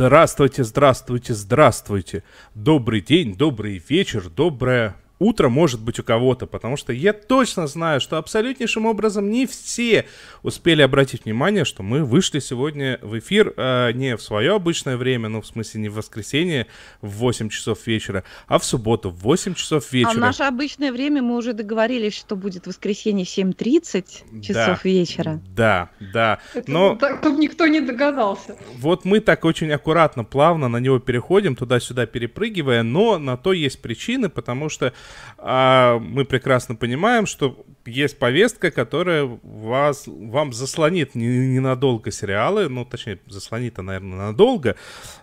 Здравствуйте, здравствуйте, здравствуйте. Добрый день, добрый вечер, доброе утро может быть у кого-то, потому что я точно знаю, что абсолютнейшим образом не все успели обратить внимание, что мы вышли сегодня в эфир э, не в свое обычное время, ну, в смысле, не в воскресенье в 8 часов вечера, а в субботу в 8 часов вечера. А в наше обычное время мы уже договорились, что будет воскресенье в 7.30 часов да, вечера. Да, да. Это, Но... Так, чтобы никто не догадался. Вот мы так очень аккуратно, плавно на него переходим, туда-сюда перепрыгивая, но на то есть причины, потому что а мы прекрасно понимаем, что есть повестка, которая вас, вам заслонит ненадолго сериалы, ну, точнее, заслонит, наверное, надолго,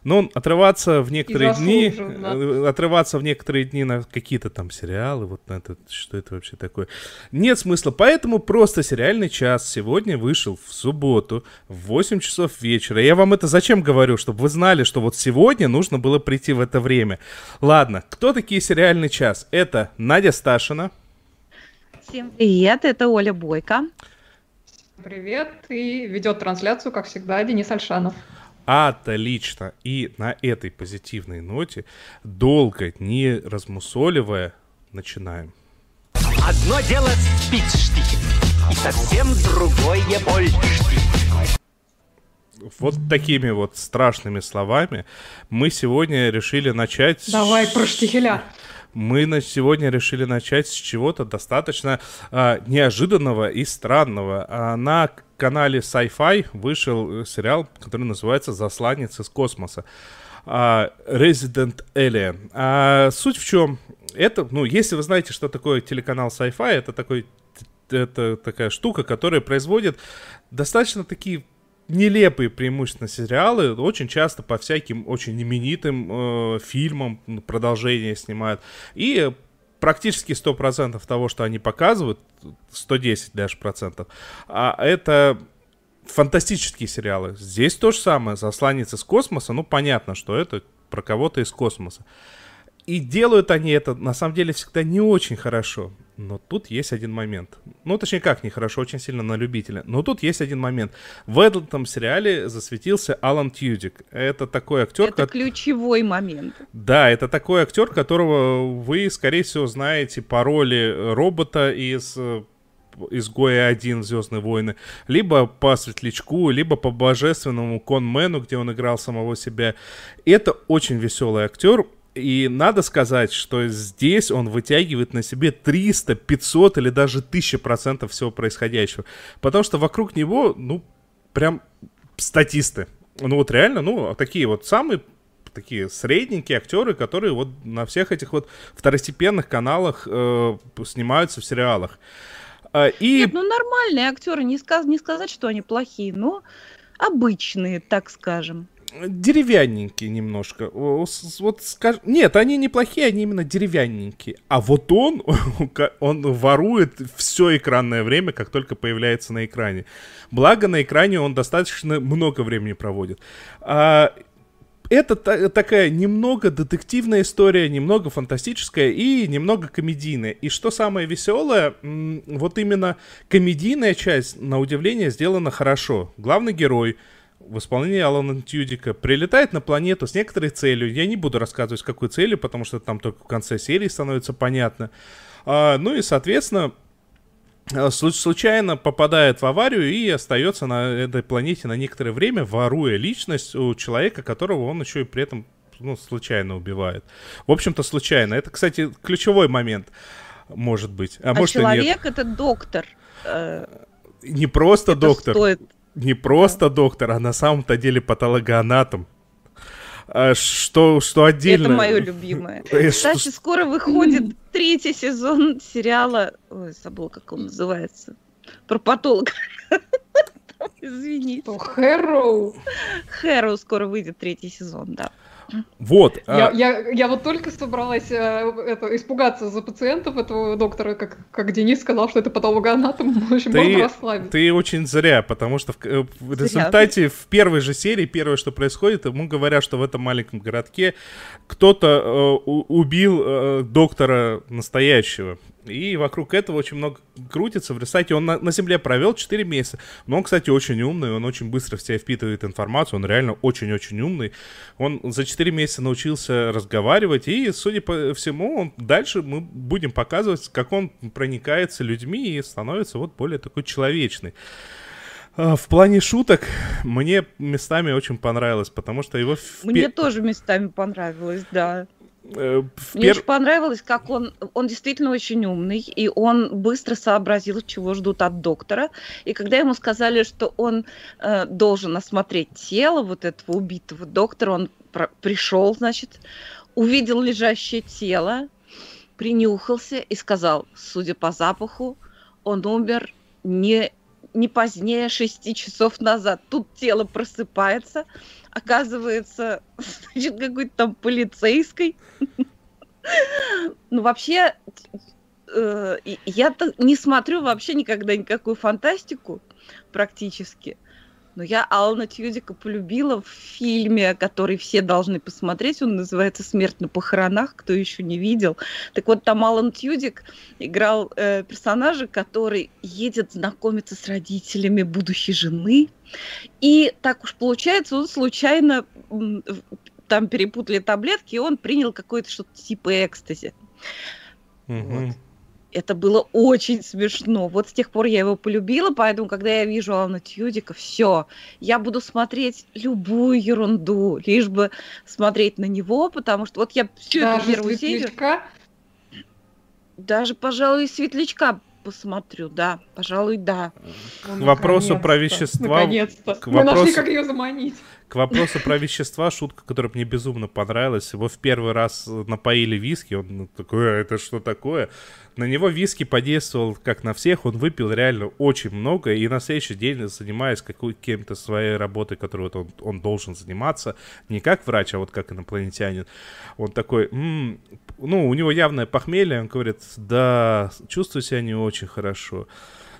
но отрываться в некоторые дни, э, отрываться в некоторые дни на какие-то там сериалы, вот на это, что это вообще такое, нет смысла, поэтому просто сериальный час сегодня вышел в субботу в 8 часов вечера. Я вам это зачем говорю, чтобы вы знали, что вот сегодня нужно было прийти в это время. Ладно, кто такие сериальный час? Это Надя Сташина. Всем привет, это Оля Бойко. Привет, и ведет трансляцию, как всегда, Денис Альшанов. Отлично. И на этой позитивной ноте, долго не размусоливая, начинаем. Одно дело спичштихи, и совсем другое больштихи. Вот такими вот страшными словами мы сегодня решили начать... Давай про штихеля мы на сегодня решили начать с чего-то достаточно а, неожиданного и странного. А на канале Sci-Fi вышел сериал, который называется «Засланец из космоса». А, Resident Alien. А, суть в чем? Это, ну, если вы знаете, что такое телеканал Sci-Fi, это такой это такая штука, которая производит достаточно такие нелепые преимущественно сериалы, очень часто по всяким очень именитым э, фильмам продолжения снимают. И практически 100% того, что они показывают, 110 даже процентов, а это фантастические сериалы. Здесь то же самое. Засланец из космоса, ну понятно, что это про кого-то из космоса. И делают они это, на самом деле, всегда не очень хорошо. Но тут есть один момент. Ну, точнее, как нехорошо, очень сильно на любителя. Но тут есть один момент. В этом сериале засветился Алан Тьюдик. Это такой актер... Это как... ключевой момент. Да, это такой актер, которого вы, скорее всего, знаете по роли робота из э, изгоя один Звездные войны, либо по Светлячку, либо по божественному Конмену, где он играл самого себя. Это очень веселый актер. И надо сказать, что здесь он вытягивает на себе 300, 500 или даже 1000 процентов всего происходящего. Потому что вокруг него, ну, прям статисты. Ну вот реально, ну, такие вот самые такие средненькие актеры, которые вот на всех этих вот второстепенных каналах э, снимаются в сериалах. А, и... Нет, ну нормальные актеры, не, сказ не сказать, что они плохие, но обычные, так скажем деревянненькие немножко. Вот скаж... Нет, они неплохие, они именно деревянненькие. А вот он, он ворует все экранное время, как только появляется на экране. Благо, на экране он достаточно много времени проводит. А, это та- такая немного детективная история, немного фантастическая и немного комедийная. И что самое веселое, вот именно комедийная часть, на удивление, сделана хорошо. Главный герой — в исполнении Алана Тьюдика прилетает на планету с некоторой целью. Я не буду рассказывать, с какой целью, потому что там только в конце серии становится понятно. А, ну и, соответственно, а, случайно попадает в аварию и остается на этой планете на некоторое время, воруя личность у человека, которого он еще и при этом ну, случайно убивает. В общем-то, случайно. Это, кстати, ключевой момент, может быть. А, а может человек это доктор. Э, не просто это доктор. Стоит не просто доктор, а на самом-то деле патологоанатом. А что, что отдельно... Это мое любимое. Э, Кстати, скоро выходит третий сезон сериала... Ой, забыл, как он называется. Про патолога. Извини. Хэроу. Хэроу скоро выйдет третий сезон, да. Вот. Я, а, я, я вот только собралась э, это, испугаться за пациентов этого доктора, как, как Денис сказал, что это патологоанатом. В общем, Ты- можно расслабиться. Ты очень зря, потому что в, э, в результате в первой же серии первое, что происходит, ему говорят, что в этом маленьком городке кто-то э, убил э, доктора настоящего. И вокруг этого очень много крутится. В результате он на, на Земле провел 4 месяца. Но он, кстати, очень умный, он очень быстро в себя впитывает информацию, он реально очень-очень умный. Он за 4 месяца научился разговаривать, и, судя по всему, он, дальше мы будем показывать, как он проникается людьми и становится вот более такой человечный. А, В плане шуток мне местами очень понравилось, потому что его в Мне тоже местами понравилось, да. Э, Мне пер- очень понравилось, как он, он действительно очень умный, и он быстро сообразил, чего ждут от доктора. И когда ему сказали, что он э, должен осмотреть тело вот этого убитого доктора, он про- пришел, значит, увидел лежащее тело, принюхался и сказал, судя по запаху, он умер не, не позднее шести часов назад. Тут тело просыпается, оказывается, значит, какой-то там полицейской. Ну, вообще, э, я-то не смотрю вообще никогда никакую фантастику практически. Но я Алана Тьюдика полюбила в фильме, который все должны посмотреть. Он называется «Смерть на похоронах», кто еще не видел. Так вот, там Алан Тьюдик играл э, персонажа, который едет знакомиться с родителями будущей жены. И так уж получается, он случайно там перепутали таблетки, и он принял какое-то что-то типа экстази. Мгм. Вот. Это было очень смешно. Вот с тех пор я его полюбила, поэтому, когда я вижу Алана Тьюдика, все, я буду смотреть любую ерунду, лишь бы смотреть на него, потому что вот я всю эту Даже первую серию, даже, пожалуй, светлячка посмотрю, да, пожалуй, да. Ну, К вопросу про вещества- Наконец-то. к Мы нашли, вопросу- как ее заманить. К вопросу про вещества, шутка, которая мне безумно понравилась. Его в первый раз напоили виски, он ну, такой, «А это что такое? На него виски подействовал, как на всех, он выпил реально очень много, и на следующий день, занимаясь какой-то своей работой, которой вот он, он должен заниматься, не как врач, а вот как инопланетянин, он такой, «М, ну, у него явное похмелье, он говорит, да, чувствую себя не очень хорошо.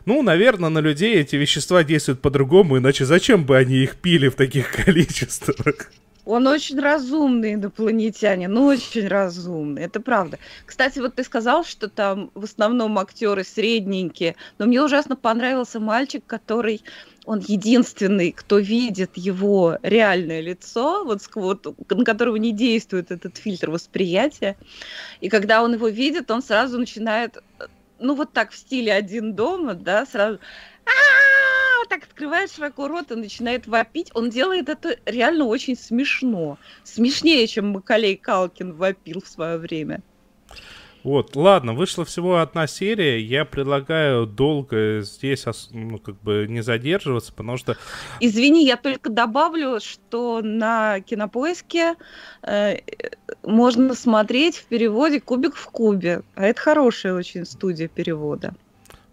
Ну, наверное, на людей эти вещества действуют по-другому, иначе зачем бы они их пили в таких количествах? Он очень разумный инопланетянин, ну очень разумный, это правда. Кстати, вот ты сказал, что там в основном актеры средненькие, но мне ужасно понравился мальчик, который, он единственный, кто видит его реальное лицо, вот, вот на которого не действует этот фильтр восприятия. И когда он его видит, он сразу начинает, э, ну вот так в стиле один дома, да, сразу «А-а-а!» вот так открывает широко рот и начинает вопить. Он делает это реально очень смешно. Смешнее, чем Макалей Калкин вопил в свое время. Вот, ладно, вышла всего одна серия, я предлагаю долго здесь, ну, как бы не задерживаться, потому что Извини, я только добавлю, что на кинопоиске э, можно смотреть в переводе Кубик в кубе. А это хорошая очень студия перевода.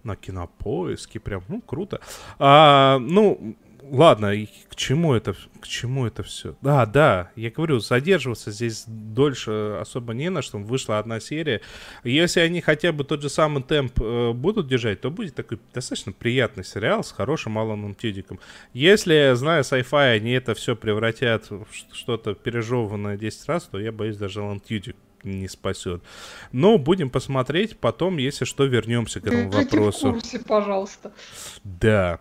на кинопоиске прям, ну, круто. А, ну, ладно, к чему это, к чему это все? Да, да, я говорю, задерживаться здесь дольше особо не на что, вышла одна серия. Если они хотя бы тот же самый темп э, будут держать, то будет такой достаточно приятный сериал с хорошим Аланом Тюдиком. Если, зная sci-fi, они это все превратят в что-то пережеванное 10 раз, то я боюсь, даже Алан Тюдик не спасет. Но будем посмотреть, потом, если что, вернемся к этому Держите в вопросу. курсе, пожалуйста. Да.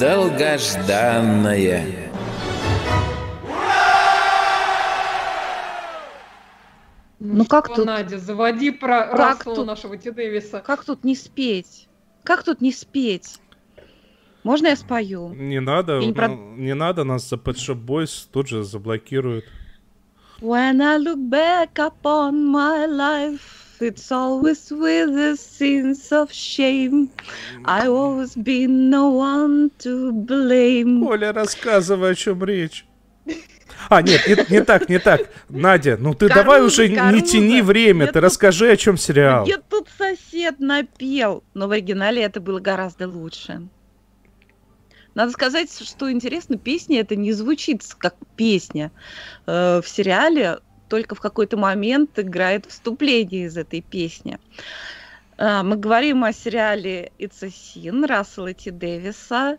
Долгожданное. Ну как что, тут- Надя, заводи про Как Рассела тут- нашего Ти Дэвиса. Как тут не спеть? Как тут не спеть? Можно я спою? Не надо, Я не про- ну, не надо, нас за Pet Shop Boys тут же заблокируют. When I look back upon my life, it's always with a sense of shame. I always been no one to blame. Оля, рассказывай, о чем речь. А, нет, не, не так, не так. Надя, ну ты Каруза, давай уже не Каруза. тяни время, Нет, ты тут- расскажи, о чем сериал. Где тут сосед напел? Но в оригинале это было гораздо лучше. Надо сказать, что интересно, песня это не звучит как песня. Э, В сериале только в какой-то момент играет вступление из этой песни. А, Мы говорим о сериале It's a Sin Рассела Т. Дэвиса.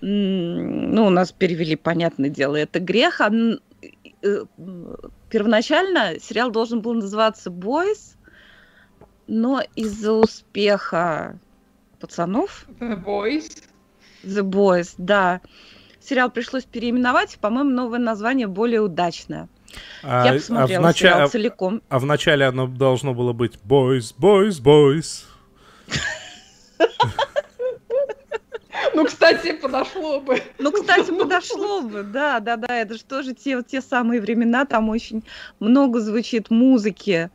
Ну, у нас перевели, понятное дело, это грех. А Первоначально сериал должен был называться Boys, но из-за успеха пацанов The Voice. The Boys, да, сериал пришлось переименовать. По-моему, новое название более удачное. А, Я а в посмотрела нача- сериал а- целиком. а в начале оно должно было быть Boys, Boys, Boys. Ну, кстати, подошло бы. Ну, кстати, подошло бы, да, да, да, это же тоже те, те самые времена, там очень много звучит музыки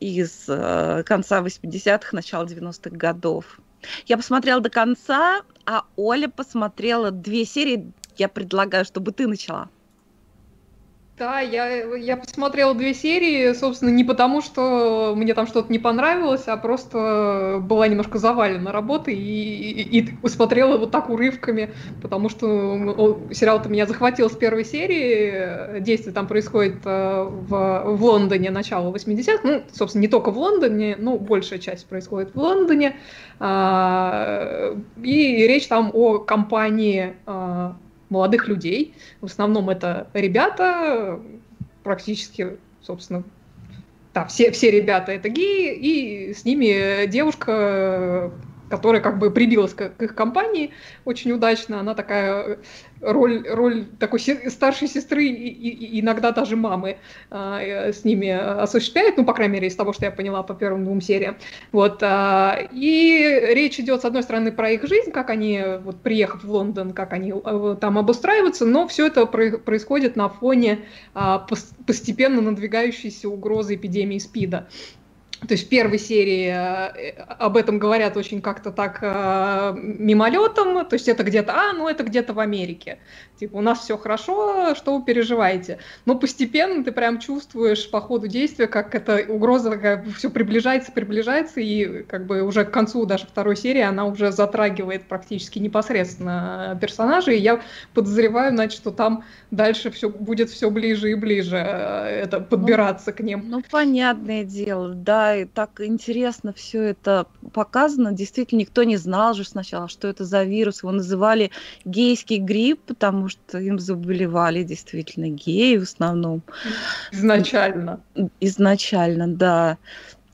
из э, конца 80-х, начала 90-х годов. Я посмотрела до конца, а Оля посмотрела две серии. Я предлагаю, чтобы ты начала. Да, я, я посмотрела две серии, собственно, не потому, что мне там что-то не понравилось, а просто была немножко завалена работой и, и, и смотрела вот так урывками, потому что сериал-то меня захватил с первой серии. Действие там происходит э, в, в Лондоне начала 80-х. Ну, собственно, не только в Лондоне, но большая часть происходит в Лондоне. А, И речь там о компании а, молодых людей. В основном это ребята, практически, собственно, да, все, все ребята это геи, и с ними девушка, которая как бы прибилась к, к их компании очень удачно. Она такая роль, роль такой старшей сестры и, и- иногда даже мамы а, э, с ними осуществляет, ну, по крайней мере, из того, что я поняла по первым двум сериям. Вот, а, и речь идет, с одной стороны, про их жизнь, как они, вот, приехав в Лондон, как они э, там обустраиваются, но все это про- происходит на фоне пос- постепенно надвигающейся угрозы эпидемии СПИДа. То есть в первой серии э, об этом говорят очень как-то так э, мимолетом, то есть это где-то, а, ну это где-то в Америке. Типа, у нас все хорошо, что вы переживаете? Но постепенно ты прям чувствуешь по ходу действия, как эта угроза такая все приближается, приближается, и как бы уже к концу даже второй серии она уже затрагивает практически непосредственно персонажей. И я подозреваю, значит, что там дальше все будет все ближе и ближе э, это подбираться к ним. Ну, понятное дело, да, и так интересно все это показано. Действительно, никто не знал же сначала, что это за вирус. Его называли гейский грипп, потому что им заболевали действительно геи в основном. Изначально. Изначально, да.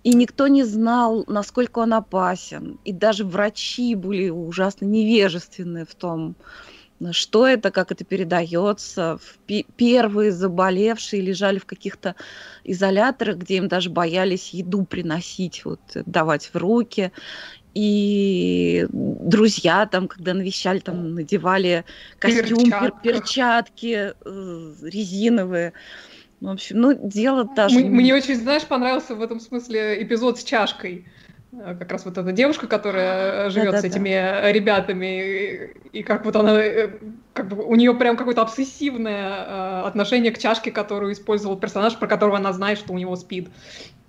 И никто не знал, насколько он опасен. И даже врачи были ужасно невежественны в том, что это, как это передается. Первые заболевшие лежали в каких-то изоляторах, где им даже боялись еду приносить, вот, давать в руки. И друзья там, когда навещали, там надевали костюм, пер- Перчатках. перчатки э, резиновые. В общем, ну, дело даже... Мне очень, знаешь, понравился в этом смысле эпизод с чашкой. Э, Как раз вот эта девушка, которая живет с Да-да-да. этими э, ребятами, и, и как вот она, э, как бы у нее прям какое-то обсессивное э, отношение к чашке, которую использовал персонаж, про которого она знает, что у него спид.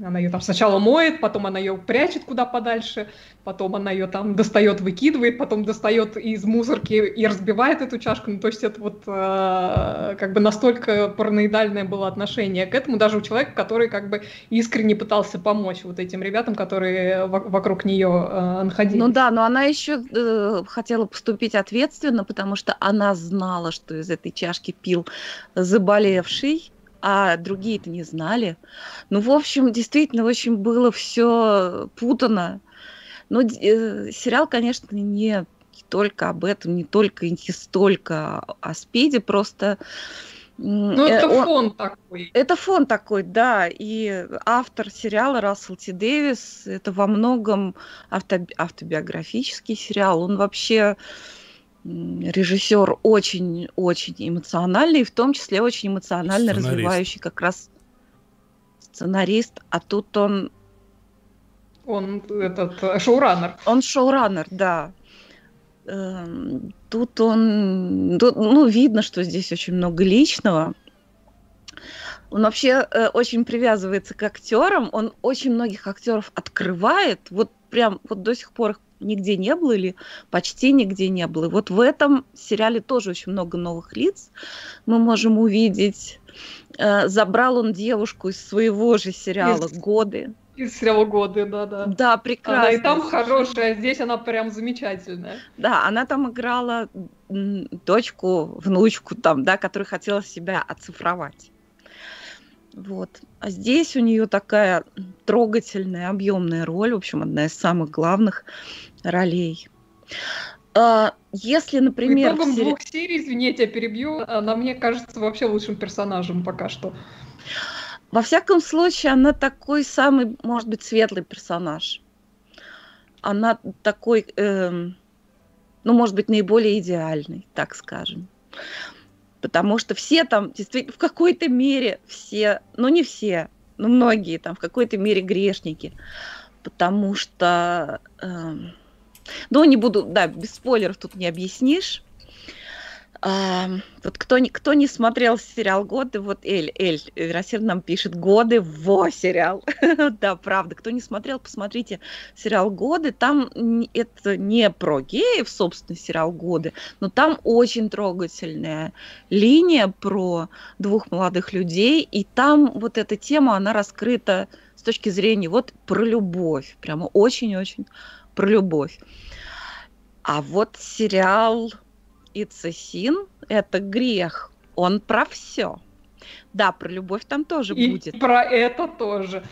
Она ее там сначала моет, потом она ее прячет куда подальше, потом она ее там достает, выкидывает, потом достает из мусорки и разбивает эту чашку. Ну, то есть это вот э, как бы настолько параноидальное было отношение к этому, даже у человека, который как бы искренне пытался помочь вот этим ребятам, которые во- вокруг нее э, находились. Ну да, но она еще э, хотела поступить ответственно, потому что она знала, что из этой чашки пил заболевший, а другие-то не знали. Ну, в общем, действительно, очень было все путано. Но д- э, сериал, конечно, не только об этом, не только и не столько о спиде, просто... Ну, э, это он- фон такой. это фон такой, да, и автор сериала Рассел Т. Дэвис, это во многом авто- автобиографический сериал, он вообще м, режиссер очень-очень эмоциональный, в том числе очень эмоционально Сценарист. развивающий как раз сценарист, а тут он, Он этот э, шоураннер. он шоураннер, да. Эм, Тут он, тут, ну, видно, что здесь очень много личного, Он вообще э, очень привязывается к актерам, он очень многих актеров открывает, вот прям вот до сих пор их нигде не было или почти нигде не было. И вот в этом сериале тоже очень много новых лиц мы можем увидеть. Э, забрал он девушку из своего же сериала Из- «Годы». Из сериала «Годы», да-да. Да, Она прекрасно. и там хорошая, здесь она прям замечательная. Да, она там играла дочку, внучку там, да, которая хотела себя оцифровать. Вот. А здесь у нее такая трогательная, объемная роль, в общем, одна из самых главных ролей. А, Если, например, в итогам сери- двух серий, извини, я тебя перебью, она мне кажется вообще лучшим персонажем пока что. во всяком случае, она такой самый, может быть, светлый персонаж. Она такой, эм, ну, может быть, наиболее идеальный, так скажем. Потому что все там, действительно, в какой-то мере все, ну не все, но многие там в какой-то мере грешники. Потому что, эм, ну не буду, да, без спойлеров тут не объяснишь. Вот кто кто не смотрел сериал «Годы», вот Эль, Эль Веросир нам пишет «Годы» во сериал. да, правда. Кто не смотрел, посмотрите сериал «Годы». Там это не про геев, собственно, сериал «Годы», но там очень трогательная линия про двух молодых людей, и там вот эта тема, она раскрыта с точки зрения вот про любовь, прямо очень-очень про любовь. А вот сериал «It's a sin» — это грех, он про все. Да, про любовь там тоже И будет, про это тоже.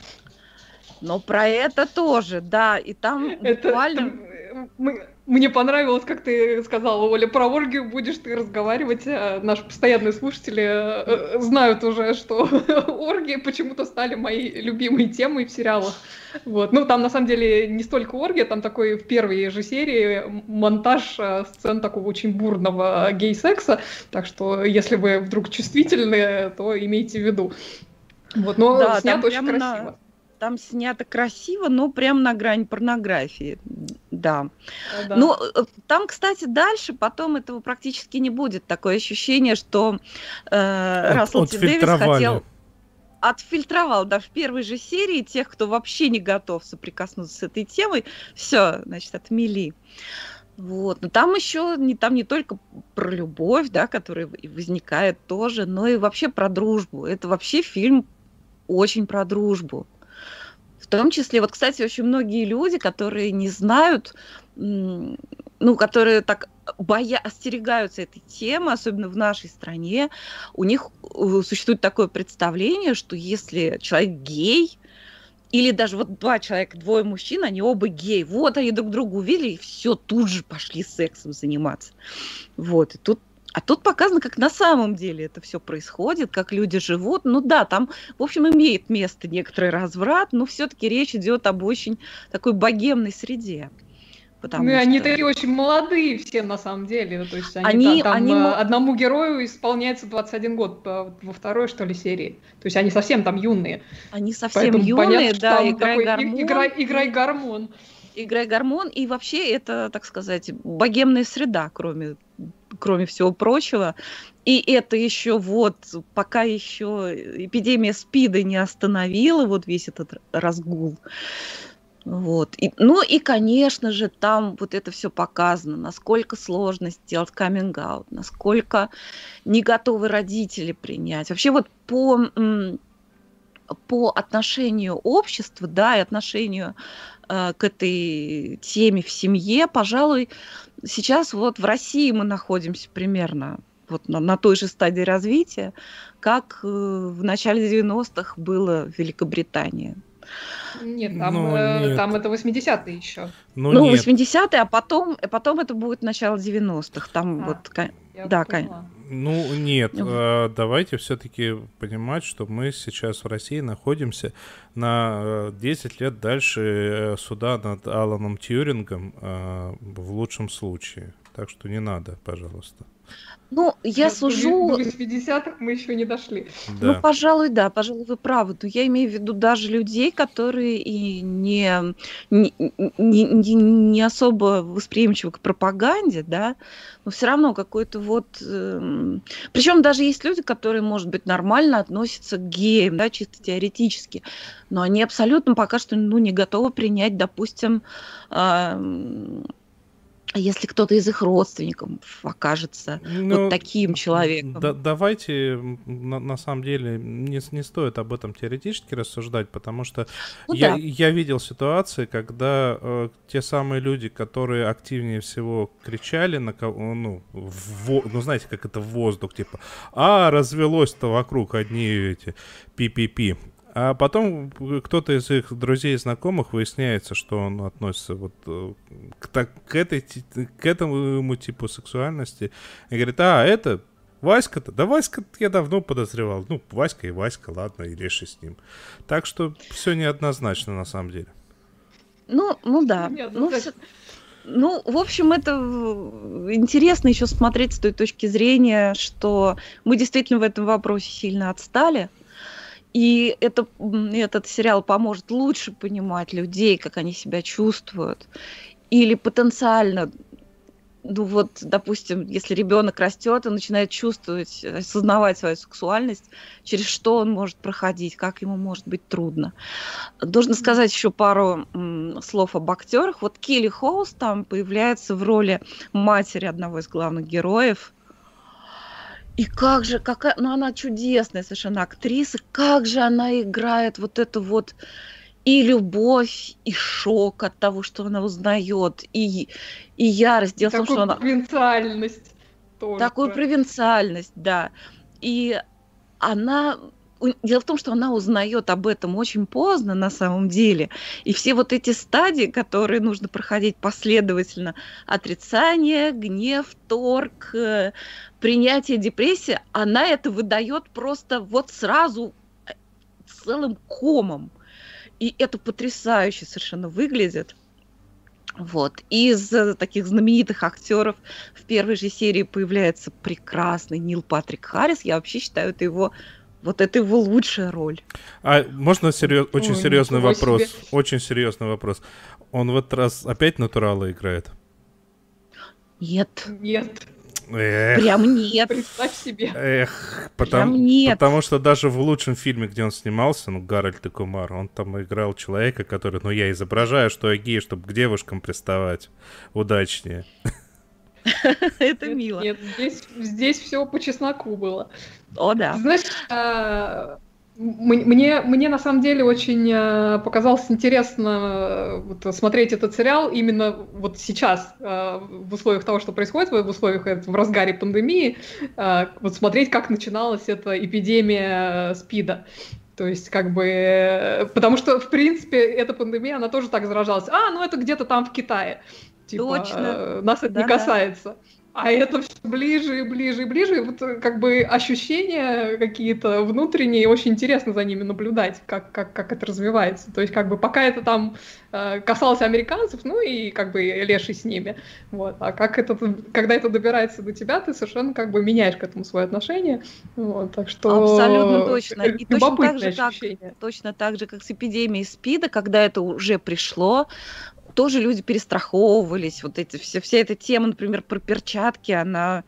но про это тоже, да, и там Это, буквально... это, мы- мне понравилось, как ты сказала, Оля, про оргию будешь ты разговаривать. а Наши постоянные слушатели э, знают уже, что оргии почему-то стали моей любимой темой в сериалах. Вот. Ну, там на самом деле не столько оргия, там такой в первой же серии монтаж э, сцен такого очень бурного гей-секса. Так что, если вы вдруг чувствительны, то имейте в виду. Вот, но Да, снято там очень прям на- красиво. Там снято красиво, но прям на грани порнографии, да. Да. Ну, э, там, кстати, дальше потом этого практически не будет. Такое ощущение, что э, От- Рассел Т. Дэвис хотел... Отфильтровал, да, в первой же серии тех, кто вообще не готов соприкоснуться с этой темой, все, значит, отмели. Вот. Но там еще не, там не только про любовь, да, которая возникает тоже, но и вообще про дружбу. Это вообще фильм очень про дружбу. Том числе, вот, кстати, очень многие люди, которые не знают, ну, которые так боя остерегаются этой темы, особенно в нашей стране, у них э, существует такое представление, что если человек гей, или даже вот два человека, двое мужчин, они оба гей, вот они друг друга увидели, и все, тут же пошли сексом заниматься. Вот, и тут а тут показано, как на самом деле это все происходит, как люди живут. Ну да, там, в общем, имеет место некоторый разврат, но все-таки речь идет об очень такой богемной среде. Потому Ну, и они что- такие очень молодые все на самом деле. Ну, То есть они, Они- та- там, они э, одному герою исполняется 21 год во второй, что ли, серии. То есть они совсем там юные. Они совсем Поэтому юные, понятно, что да, там играй такой гормон. играй, играй гормон. играй гормон, и вообще это, так сказать, богемная среда, кроме, кроме всего прочего. И это еще вот, пока еще эпидемия СПИДа не остановила вот весь этот разгул. Вот. И, ну и, конечно же, там вот это все показано, насколько сложно сделать каминг-аут, насколько не готовы родители принять. Вообще вот по, по отношению общества, да, и отношению э, к этой теме в семье, пожалуй, сейчас вот в России мы находимся примерно вот на, на той же стадии развития, как э, в начале 90-х было в Великобритании. Нет, там, Ну, э, нет. там это 80-е еще. Ну, Ну, нет. 80-е, а потом, а потом это будет начало 90-х. Там А. вот, Да, поняла. Ну, нет, Вот. э, давайте все-таки понимать, что мы сейчас в России находимся на э, 10 лет дальше э, суда над Аланом Тьюрингом э, в лучшем случае. Так что не надо, пожалуйста. Ну, я сужу... До 80-х мы еще не дошли. Ну, Да. пожалуй, да, пожалуй, вы правы. Но я имею в виду даже людей, которые и не, не, не, не- не особо восприимчивы к пропаганде, да, но все равно какой-то вот... Причем даже есть люди, которые, может быть, нормально относятся к геям, да, чисто теоретически, но они абсолютно пока что ну, не готовы принять, допустим, ам, если кто-то из их родственников окажется Ну, вот таким человеком. Да- давайте, на, на самом деле, не, не стоит об этом теоретически рассуждать, потому что Ну я, да. я видел ситуации, когда э, те самые люди, которые активнее всего кричали на кого, ну, в ну, знаете, как это в воздух, типа, а, развелось-то вокруг одни эти пи-пи-пи. А потом э, кто-то из их друзей и знакомых выясняется, что он относится вот э, к, так- к, этой, к этому типу сексуальности. И говорит, а, это Васька-то? Да Васька я давно подозревал. Ну, Васька и Васька, ладно, и леший с ним. Так что все неоднозначно на самом деле. Ну, ну да. Нет, ну, ну, ну, в общем, это в- интересно еще смотреть с той точки зрения, что мы действительно в этом вопросе сильно отстали. И это, этот сериал поможет лучше понимать людей, как они себя чувствуют. Или потенциально, ну вот, допустим, если ребенок растет и начинает чувствовать, осознавать свою сексуальность, через что он может проходить, как ему может быть трудно. Должна сказать еще пару слов об актерах. Вот Келли Хоус там появляется в роли матери одного из главных героев. И как же, какая, ну она чудесная совершенно актриса, как же она играет вот это вот и любовь, и шок от того, что она узнает, и, и ярость. Дело в том, Такую что она провинциальность тоже. такую провинциальность, да. И она... Дело в том, что она узнает об этом очень поздно на самом деле. И все вот эти стадии, которые нужно проходить последовательно, отрицание, гнев, торг, э, принятие, депрессия, она это выдает просто вот сразу э, целым комом. И это потрясающе совершенно выглядит. Вот. Из э, таких знаменитых актеров в первой же серии появляется прекрасный Нил Патрик Харрис. Я вообще считаю, это его вот это его лучшая роль. А можно серьез- очень Ой, серьезный вопрос? себе. Очень серьезный вопрос. Он в этот раз опять натурала играет? Нет, Нет, Эх, прям нет. представь себе. эх, потому, Прям нет. потому что даже в лучшем фильме, где он снимался, ну, Гарольд и Кумар, он там играл человека, который, ну, я изображаю, что я гей, чтобы к девушкам приставать удачнее. Это мило. Нет, здесь все по чесноку было. О, да. Знаешь, м- мне, мне на самом деле очень а, показалось интересно а, вот смотреть этот сериал именно вот сейчас, в условиях того, что происходит, в условиях э, в разгаре пандемии, вот смотреть, как начиналась эта эпидемия э, СПИДа. То есть, как бы, э, потому что, в принципе, эта пандемия, она тоже так заражалась. А, ну это где-то там в Китае. Типа, Точно. э, нас это не Да-да. касается. А это все ближе и ближе и ближе. И Вот э, как бы ощущения какие-то внутренние, очень интересно за ними наблюдать, как, как, как это развивается. То есть как бы пока это там э, касалось американцев, ну и как бы леший с ними. Вот. А как это, когда это добирается до тебя, ты совершенно как бы меняешь к этому свое отношение. Вот. Так что Абсолютно точно. И точно так же, как точно так же, как с эпидемией СПИДа, когда это уже пришло, тоже люди перестраховывались. Вот эти, все, вся эта тема, например, про перчатки, она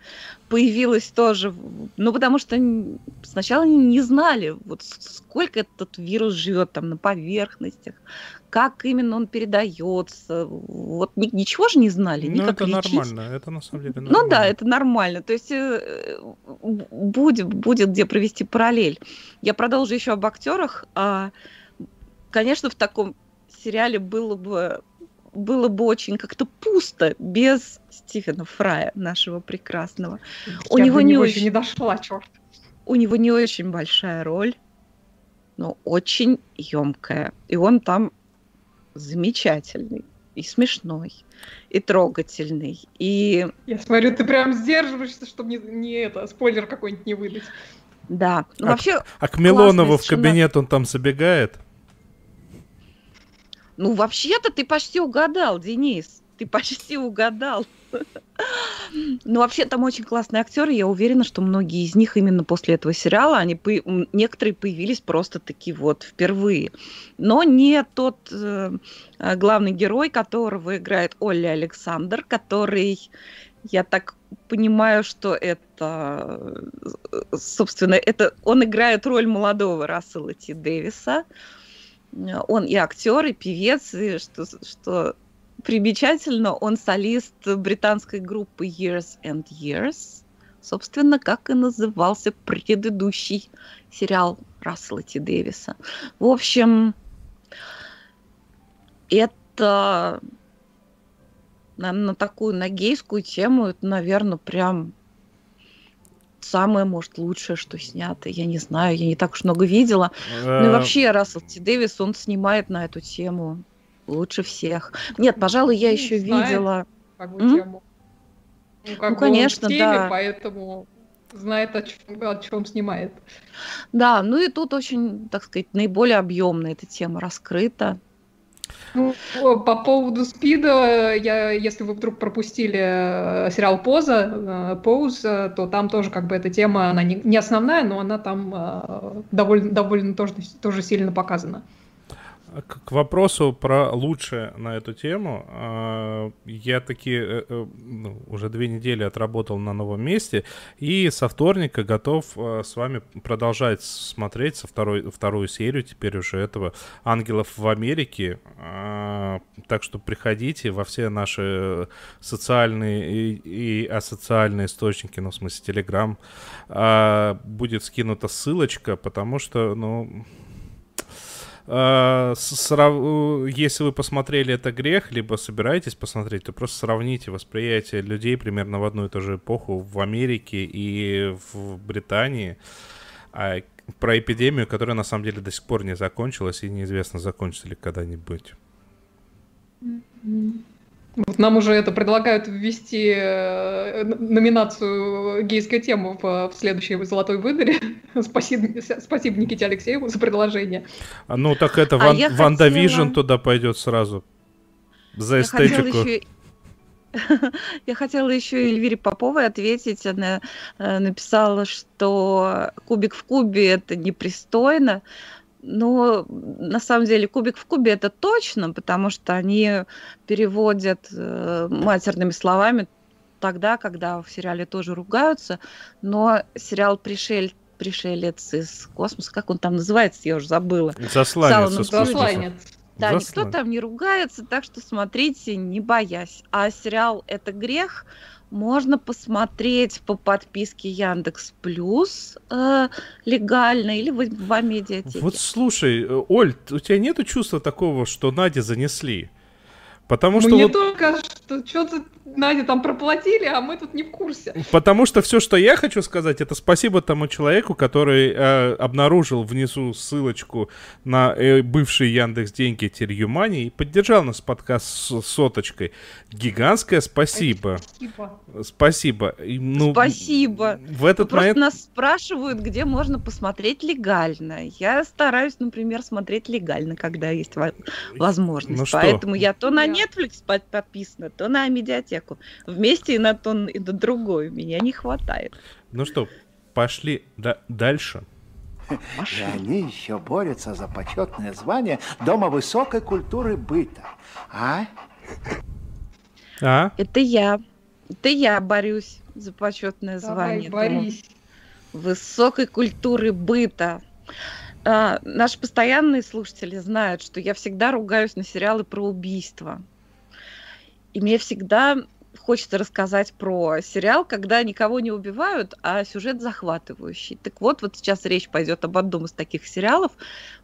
появилась тоже. Ну, потому что сначала они не знали, вот сколько этот вирус живет там на поверхностях, как именно он передается. Вот ни- ничего же не знали, Ну, это лечить. нормально, это на самом деле Ну нормально. да, это нормально. То есть э, будет, будет где провести параллель. Я продолжу еще об актерах. А, Конечно, в таком сериале было бы было бы очень как-то пусто без Стивена Фрая, нашего прекрасного. У Я него до не него очень- не дошла, черт. У него не очень большая роль, но очень емкая. И он там замечательный, и смешной, и трогательный, и Я смотрю, ты прям сдерживаешься, чтобы не, не это, спойлер какой-нибудь не выдать. да. Ну, А- вообще, А к Милонову в кабинет он там забегает? Ну, вообще-то ты почти угадал, Денис. Ты почти угадал. Ну, вообще, там очень классные актеры. Я уверена, что многие из них именно после этого сериала, они по... некоторые появились просто таки вот впервые. Но не тот э, главный герой, которого играет Оля Александр, который, я так понимаю, что это, собственно, это он играет роль молодого Рассела Ти Дэвиса. Он и актер, и певец, и что, что примечательно, он солист британской группы Years and Years, собственно, как и назывался предыдущий сериал Рассела Ти Дэвиса. В общем, это на, на такую на гейскую тему, это, наверное, прям самое, может, лучшее, что снято. Я не знаю, я не так уж много видела. Ну и э, вообще, Рассел Ти Дэвис, он снимает на эту тему лучше всех. Нет, пожалуй, я еще знает, видела. Тему. Ну, как ну конечно, теме, да. Поэтому знает, о чем, о чем снимает. Да, ну и тут очень, так сказать, наиболее объемная эта тема раскрыта. Ну, по поводу спида, я, если вы вдруг пропустили э, сериал Поза, э, Поуз, то там тоже как бы эта тема, она не, не основная, но она там э, довольно, довольно тоже, тоже сильно показана. К вопросу про лучшее на эту тему. А, я таки э, э, ну, уже две недели отработал на новом месте и со вторника готов э, с вами продолжать смотреть со второй, вторую серию теперь уже этого «Ангелов в Америке». А, так что приходите во все наши социальные и, и асоциальные источники, ну, в смысле, Телеграм. А, будет скинута ссылочка, потому что, ну, а, если вы посмотрели это грех, либо собираетесь посмотреть, то просто сравните восприятие людей примерно в одну и ту же эпоху в Америке и в Британии а про эпидемию, которая на самом деле до сих пор не закончилась и неизвестно, закончится ли когда-нибудь. Mm-hmm. Вот нам уже это предлагают ввести э, номинацию гейской темы в, в следующей «Золотой выдоре». Спасибо, спасибо Никите Алексееву за предложение. А, ну, так это а Ван, Ванда хотела... туда пойдет сразу. За эстетику. Я хотела еще Эльвире Поповой ответить. Она э, написала, что кубик в кубе это непристойно. Но на самом деле кубик в кубе это точно, потому что они переводят э, матерными словами тогда, когда в сериале тоже ругаются, но сериал «Пришель», «Пришелец из космоса», как он там называется, я уже забыла. Засланец. Засланец. Да, Заслан. никто там не ругается, так что смотрите, не боясь. А сериал «Это грех», можно посмотреть по подписке Яндекс Плюс э, легально или в, в Амедиатеке. Вот слушай, э, Оль, у тебя нету чувства такого, что Надя занесли? Потому что... Мне вот... только что что-то Надя там проплатили, а мы тут не в курсе. Потому что все, что я хочу сказать, это спасибо тому человеку, который э, обнаружил внизу ссылочку на э, бывший Яндекс Деньги Терьюмани и поддержал нас подкаст с соточкой. Гигантское спасибо. Спасибо. Спасибо. Ну, спасибо. В этот ну, момент... нас спрашивают, где можно посмотреть легально. Я стараюсь, например, смотреть легально, когда есть возможность. Ну, Поэтому я то на Netflix подписана, то на медиатеку человеку. Вместе и на то, и на другой. Меня не хватает. Ну что, пошли да дальше. И они еще борются за почетное звание Дома высокой культуры быта. А? А? Это я. Это я борюсь за почетное звание. Давай, борись. Высокой культуры быта. А, наши постоянные слушатели знают, что я всегда ругаюсь на сериалы про убийство. И мне всегда хочется рассказать про сериал, когда никого не убивают, а сюжет захватывающий. Так вот, вот сейчас речь пойдет об одном из таких сериалов.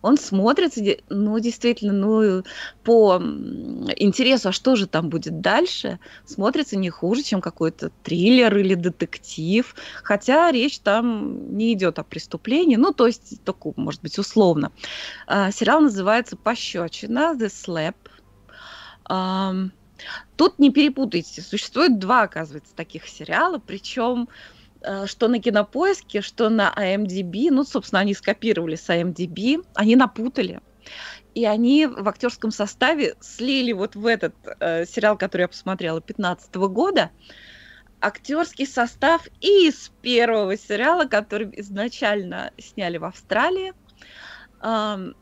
Он смотрится, ну, действительно, ну, по интересу, а что же там будет дальше, смотрится не хуже, чем какой-то триллер или детектив. Хотя речь там не идет о преступлении, ну, то есть, только, может быть, условно. А, сериал называется «Пощечина», «The Slap». Тут не перепутайте, существует два, оказывается, таких сериала, причем э, что на Кинопоиске, что на IMDb, ну, собственно, они скопировали с IMDb, они напутали. И они в актерском составе слили вот в этот э, сериал, который я посмотрела 15 года, актерский состав из первого сериала, который изначально сняли в Австралии. Э,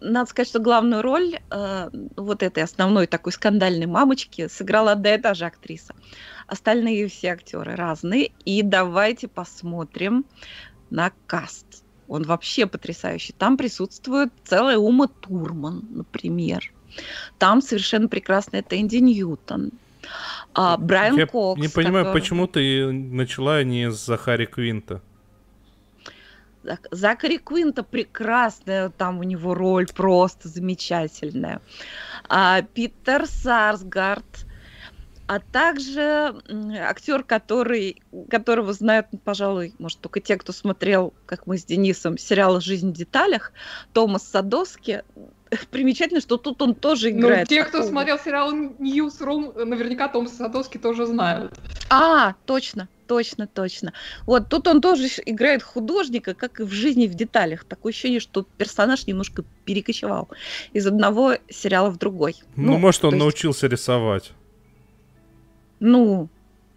надо сказать, что главную роль э, вот этой основной такой скандальной мамочки сыграла одна и та же актриса. Остальные все актеры разные. И давайте посмотрим на каст. Он вообще потрясающий. Там присутствует целая Ума Турман, например. Там совершенно прекрасная Тэнди Ньютон. А, Брайан Я Кокс. не понимаю, который- почему ты начала не с Захари Квинта. Зак- Закари Квинта прекрасная, там у него роль просто замечательная. А, Питер Сарсгард, а также актер, который, которого знают, пожалуй, может, только те, кто смотрел, как мы с Денисом, сериал «Жизнь в деталях», Томас Садовски. Примечательно, что тут он тоже Ну, играет. те, кто смотрел сериал Newsroom, наверняка Том Садовский тоже знают. А, точно, точно, точно. Вот тут он тоже играет художника, как и в жизни в деталях. Такое ощущение, что персонаж немножко перекочевал из одного сериала в другой. Ну, может, он есть, научился рисовать. Ну,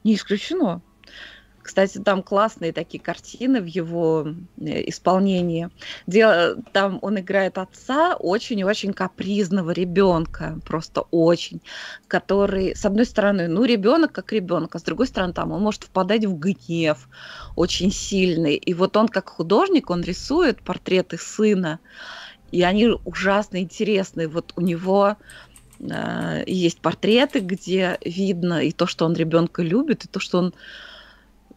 не исключено. Кстати, там классные такие картины в его э, исполнении. Дело, там он играет отца очень-очень капризного ребенка, просто очень, который, с одной стороны, ну, ребенок как ребенок, а с другой стороны, там он может впадать в гнев очень сильный. И вот он как художник, он рисует портреты сына, и они ужасно интересные. Вот у него э, есть портреты, где видно и то, что он ребенка любит, и то, что он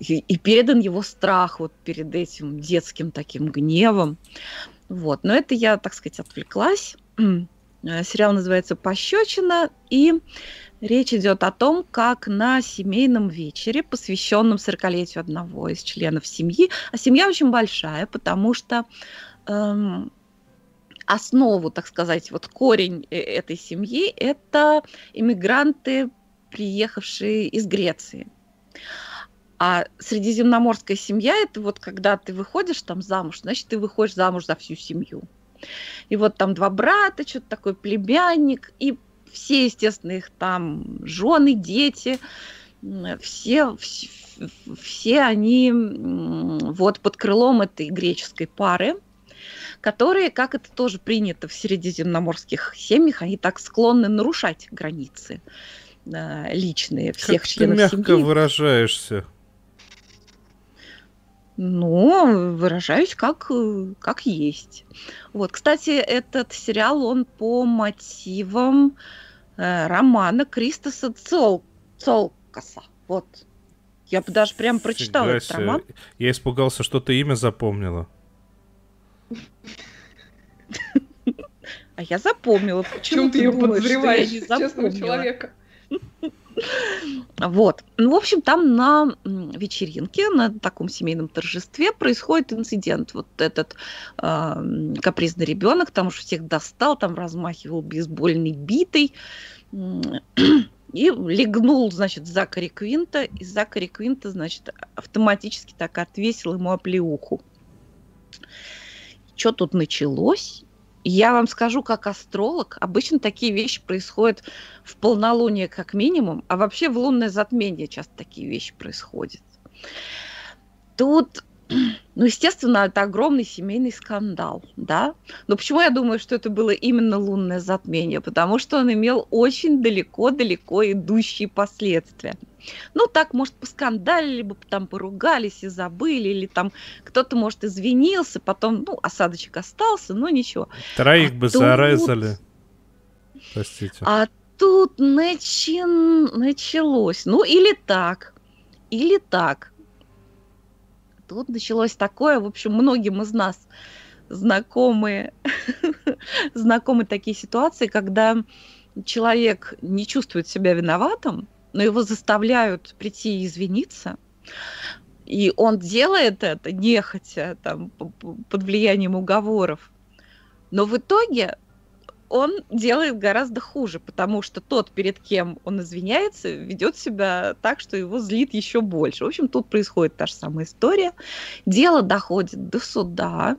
и, передан его страх вот перед этим детским таким гневом. Вот. Но это я, так сказать, отвлеклась. Э, Сериал называется «Пощечина», и речь идет о том, как на семейном вечере, посвященном 40-летию одного из членов семьи, а семья очень большая, потому что эм, основу, так сказать, вот корень э- этой семьи – это иммигранты, приехавшие из Греции. А средиземноморская семья – это вот когда ты выходишь там замуж, значит, ты выходишь замуж за всю семью. И вот там два брата, что-то такой племянник, и все, естественно, их там жены, дети, все, вс- все они вот под крылом этой греческой пары, которые, как это тоже принято в средиземноморских семьях, они так склонны нарушать границы э, личные всех как ты членов мягко семьи. выражаешься. Ну, выражаюсь как, э, как есть. Вот, кстати, этот сериал, он по мотивам э, романа Кристоса Цол, Цолкаса. Вот. Я бы даже прям прочитала Фига этот роман. Я испугался, что ты имя запомнила. А я запомнила. Почему чем ты ее подозреваешь, не честного запомнила? человека? Вот. Ну, в общем, там на вечеринке, на таком семейном торжестве происходит инцидент. Вот этот м, капризный ребенок там уж всех достал, там размахивал бейсбольной битой. И легнул, значит, Закари Квинта, и Закари Квинта, значит, автоматически так отвесил ему оплеуху. Что тут началось? Я вам скажу, как астролог, обычно такие вещи происходят в полнолуние как минимум, а вообще в лунное затмение часто такие вещи происходят. Тут, ну, естественно, это огромный семейный скандал, да. Но почему я думаю, что это было именно лунное затмение? Потому что он имел очень далеко-далеко идущие последствия. Ну, так, может, поскандалили, либо там поругались и забыли, или там кто-то, может, извинился, потом, ну, осадочек остался, но ничего. Троих А бы тут- зарезали. Простите. А тут начин... началось. Ну, или так, или так. Тут началось такое, в общем, многим из нас знакомые, знакомы такие ситуации, когда человек не чувствует себя виноватым, но его заставляют прийти и извиниться, и он делает это нехотя, там, под влиянием уговоров. Но в итоге он делает гораздо хуже, потому что тот, перед кем он извиняется, ведет себя так, что его злит еще больше. В общем, тут происходит та же самая история. Дело доходит до суда.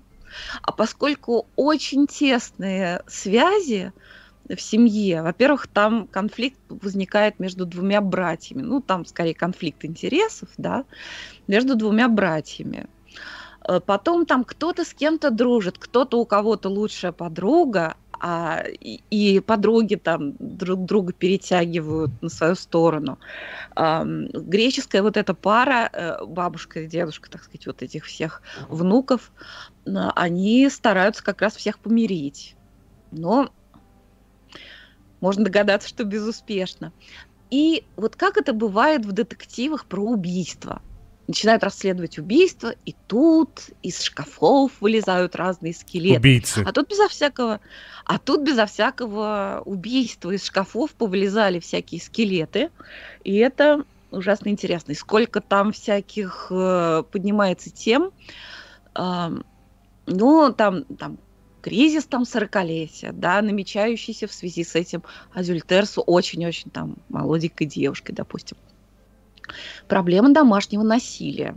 А поскольку очень тесные связи в семье, во-первых, там конфликт возникает между двумя братьями. Ну, там скорее конфликт интересов, да, между двумя братьями. Э, потом там кто-то с кем-то дружит, кто-то у кого-то лучшая подруга, а, и, и подруги там друг друга перетягивают на свою сторону. А, греческая вот эта пара, э, бабушка и дедушка, так сказать, вот этих всех внуков, они стараются как раз всех помирить. Но можно догадаться, что безуспешно. И вот как это бывает в детективах про убийство – начинают расследовать убийство, и тут из шкафов вылезают разные скелеты. Убийцы. А тут безо всякого, а тут безо всякого убийства из шкафов повылезали всякие скелеты, и это ужасно интересно. И сколько там всяких э, поднимается тем, э, ну, там, там кризис там 40-летия, да, намечающийся в связи с этим Азюльтерсу очень-очень там молоденькой девушкой, допустим. Проблема домашнего насилия.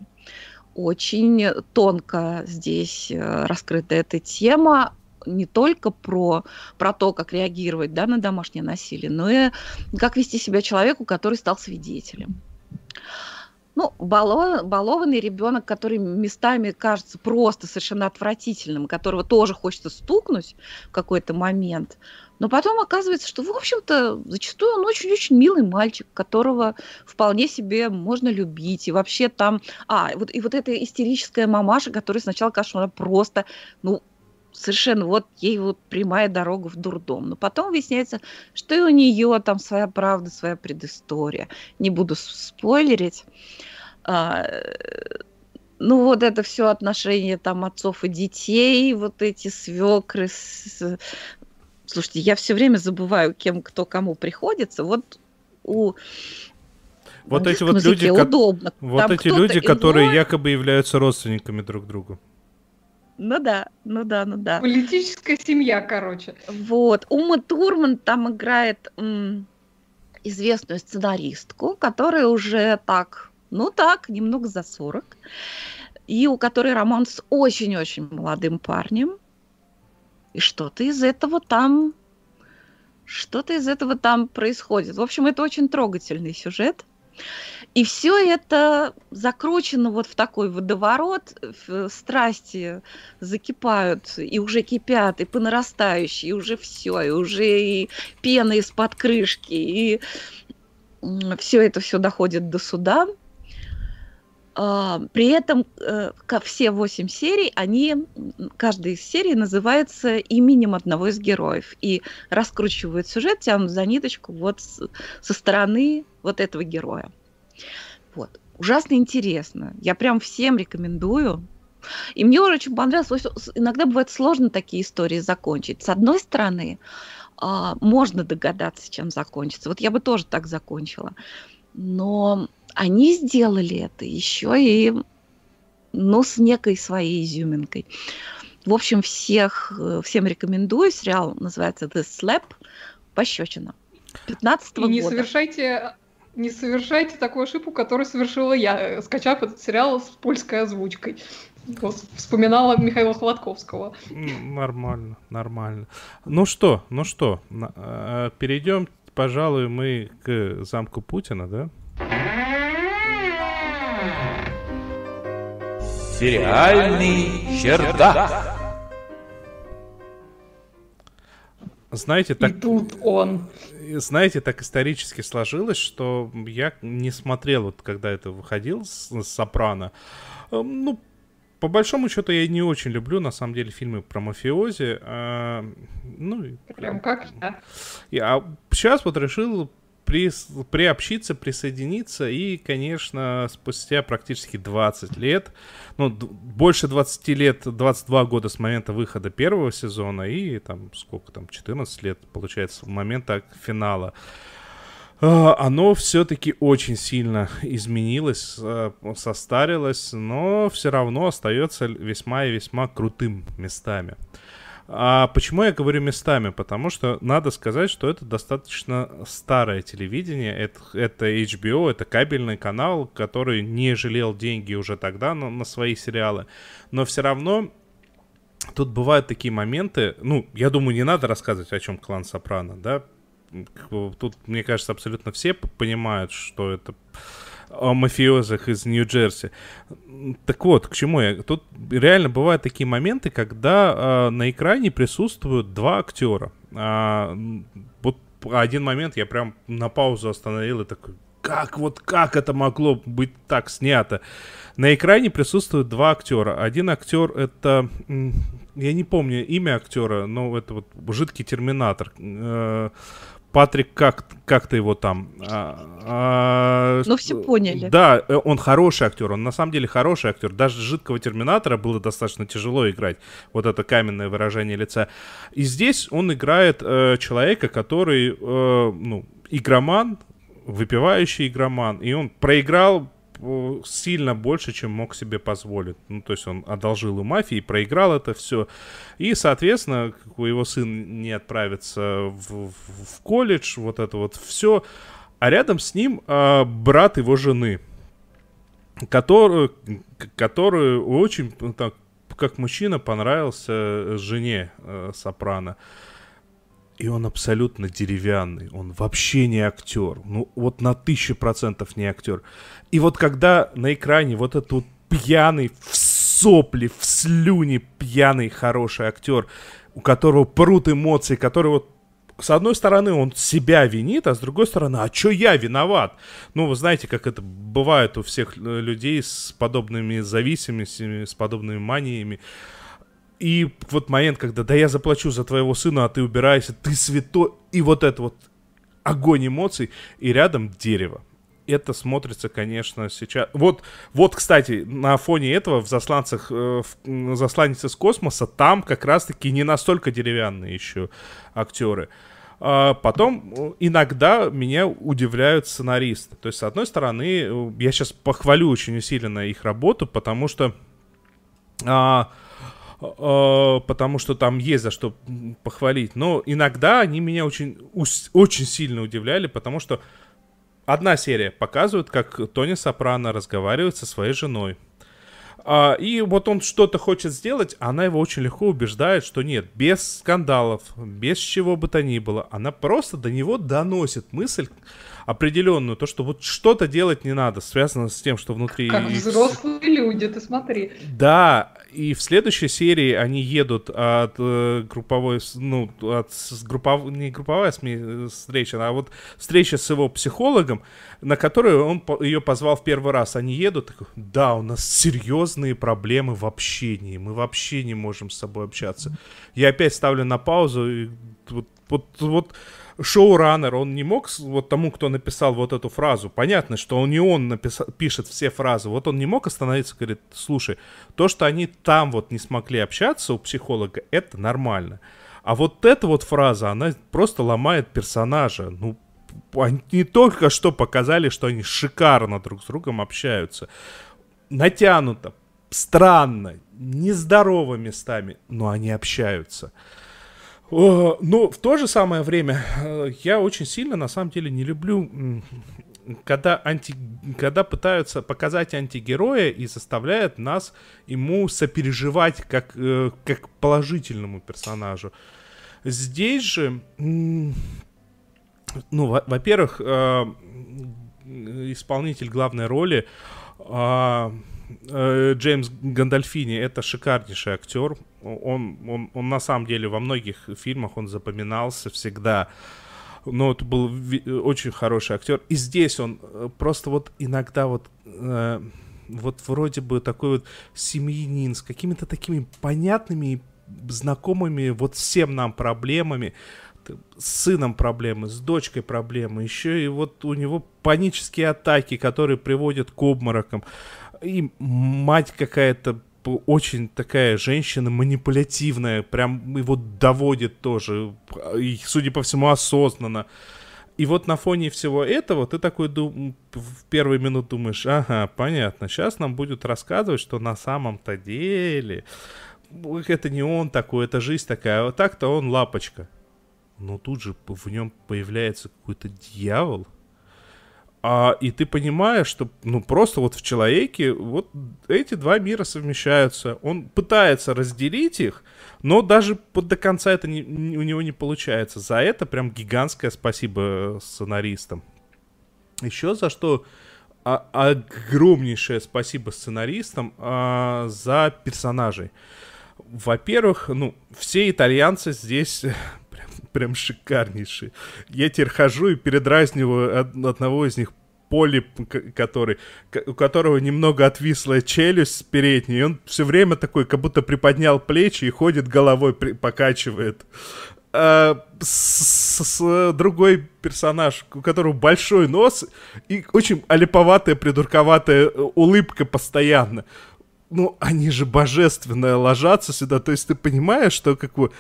Очень тонко здесь э, раскрыта эта тема, не только про, про то, как реагировать да, на домашнее насилие, но и как вести себя человеку, который стал свидетелем. Ну, балов, балованный ребенок, который местами кажется просто совершенно отвратительным, которого тоже хочется стукнуть в какой-то момент, но потом оказывается, что, в общем-то, зачастую он очень-очень милый мальчик, которого вполне себе можно любить. И вообще там... А, вот, и вот эта истерическая мамаша, которая сначала что она просто, ну, совершенно вот ей вот прямая дорога в дурдом. Но потом выясняется, что и у нее там своя правда, своя предыстория. Не буду спойлерить. А, ну, вот это все отношения там отцов и детей, вот эти свекры Слушайте, я все время забываю, кем кто кому приходится. Вот у вот эти вот люди, удобно. вот Там эти люди, которые иной... якобы являются родственниками друг другу. Ну да, ну да, ну да. Политическая семья, короче. Вот. Ума Турман там играет м, известную сценаристку, которая уже так, ну так, немного за 40. И у которой роман с очень-очень молодым парнем. И что-то из этого там... Что-то из этого там происходит. В общем, это очень трогательный сюжет. И все это закручено вот в такой водоворот, страсти закипают и уже кипят, и по нарастающей, и уже все, и уже и пена из-под крышки, и все это все доходит до суда. А, при этом э, все восемь серий, они, каждая из серий называется именем одного из героев. И раскручивают сюжет, тянут за ниточку вот со стороны вот этого героя. Вот. Ужасно интересно. Я прям всем рекомендую. И мне очень понравилось, иногда бывает сложно такие истории закончить. С одной стороны, а, можно догадаться, чем закончится. Вот я бы тоже так закончила. Но они сделали это еще и ну, с некой своей изюминкой. В общем, всех, э, всем рекомендую. Сериал называется The Slap. Пощечина. 15 -го И не года. совершайте не совершайте такую ошибку, которую совершила я, э, скачав этот сериал с польской озвучкой. Вот, вспоминала Михаила Хладковского. Нормально, нормально. Ну что, ну что, э, перейдем, пожалуй, мы к замку Путина, да? Сериальный чердак. Знаете, так... И тут он. Знаете, так исторически сложилось, что я не смотрел, вот когда это выходил с, с «Сопрано». Эм, ну, по большому счету, я не очень люблю, на самом деле, фильмы про мафиози. А, ну, Прям как я. Я сейчас вот решил при, приобщиться, присоединиться, и, конечно, спустя практически 20 лет, ну, больше 20 лет, 22 года с момента выхода первого сезона, и там, сколько там, 14 лет, получается, с момента финала, а, оно все-таки очень сильно изменилось, а, состарилось, но все равно остается весьма и весьма крутым местами. А почему я говорю местами? Потому что надо сказать, что это достаточно старое телевидение. Это, это HBO, это кабельный канал, который не жалел деньги уже тогда на, на свои сериалы. Но все равно тут бывают такие моменты, ну, я думаю, не надо рассказывать, о чем клан Сопрано, да, тут, мне кажется, абсолютно все понимают, что это о мафиозах из Нью-Джерси. Так вот, к чему я? Тут реально бывают такие моменты, когда э, на экране присутствуют два актера. А, вот один момент я прям на паузу остановил и такой, как вот как это могло быть так снято? На экране присутствуют два актера. Один актер это я не помню имя актера, но это вот жидкий терминатор. Э, Патрик, как, как ты его там? А, а, ну, все поняли. Да, э, он хороший актер, он на самом деле хороший актер. Даже жидкого терминатора было достаточно тяжело играть. Вот это каменное выражение лица. И здесь он играет э, человека, который, э, ну, игроман, выпивающий игроман. И он проиграл сильно больше, чем мог себе позволить. Ну, то есть он одолжил у мафии, проиграл это все. И, соответственно, его сын не отправится в, в, в колледж, вот это вот все. А рядом с ним э, брат его жены, который, который очень, так, как мужчина, понравился жене э, Сопрано. И он абсолютно деревянный, он вообще не актер. Ну, вот на тысячу процентов не актер. И вот когда на экране вот этот вот пьяный, в сопли, в слюне пьяный хороший актер, у которого прут эмоции, который вот с одной стороны, он себя винит, а с другой стороны, а что я виноват? Ну, вы знаете, как это бывает у всех э, людей с подобными зависимостями, с подобными маниями. И вот момент, когда да я заплачу за твоего сына, а ты убираешься, ты святой. И вот это вот огонь эмоций, и рядом дерево. Это смотрится, конечно, сейчас... Вот, вот, кстати, на фоне этого в засланцах, э, в засланец из космоса, там как раз-таки не настолько деревянные еще актеры. А потом э, иногда меня удивляют сценаристы. То есть, с одной стороны, э, я сейчас похвалю очень усиленно их работу, потому что а, потому что там есть за что похвалить. Но иногда они меня очень, очень сильно удивляли, потому что одна серия показывает, как Тони Сопрано разговаривает со своей женой. А, и вот он что-то хочет сделать, она его очень легко убеждает, что нет, без скандалов, без чего бы то ни было. Она просто до него доносит мысль определенную, то, что вот что-то делать не надо, связано с тем, что внутри... Как взрослые люди, ты смотри. Да, и в следующей серии они едут от э, групповой, ну, от группов, не групповая встреча, а вот встреча с его психологом, на которую он по, ее позвал в первый раз. Они едут, такой, да, у нас серьезные проблемы в общении, мы вообще не можем с собой общаться. Я опять ставлю на паузу, и вот, вот, вот шоураннер, он не мог, вот тому, кто написал вот эту фразу, понятно, что он не он написал, пишет все фразы, вот он не мог остановиться, говорит, слушай, то, что они там вот не смогли общаться у психолога, это нормально. А вот эта вот фраза, она просто ломает персонажа. Ну, они только что показали, что они шикарно друг с другом общаются. Натянуто, странно, нездорово местами, но они общаются. Но ну, в то же самое время э, я очень сильно, на самом деле, не люблю, когда, анти... когда пытаются показать антигероя и заставляют нас ему сопереживать как, э, как положительному персонажу. Здесь же, ну, во-первых, э, исполнитель главной роли а, Джеймс Гандальфини это шикарнейший актер он, он, он на самом деле во многих фильмах он запоминался всегда. Но это был очень хороший актер. И здесь он э, просто вот иногда вот э, вот вроде бы такой вот семьянин с какими-то такими понятными знакомыми вот всем нам проблемами с сыном проблемы, с дочкой проблемы, еще и вот у него панические атаки, которые приводят к обморокам, и мать какая-то очень такая женщина манипулятивная, прям его доводит тоже, и, судя по всему, осознанно. И вот на фоне всего этого ты такой дум... в первые минуты думаешь, ага, понятно, сейчас нам будет рассказывать, что на самом-то деле это не он такой, это жизнь такая, а вот так-то он лапочка. Но тут же в нем появляется какой-то дьявол, А, и ты понимаешь, что ну просто вот в человеке вот эти два мира совмещаются. Он пытается разделить их, но даже под до конца это не, не, у него не получается. За это прям гигантское спасибо сценаристам. Еще за что а, огромнейшее спасибо сценаристам а, за персонажей. Во-первых, ну, все итальянцы здесь прям, шикарнейшие. Я теперь хожу и передразниваю одного из них Поли, который, у которого немного отвисла челюсть передняя, и он все время такой, как будто приподнял плечи и ходит головой, при, покачивает. А, с, с, другой персонаж, у которого большой нос и очень олиповатая, придурковатая э, улыбка постоянно ну, они же божественно ложатся сюда. То есть ты понимаешь, что как бы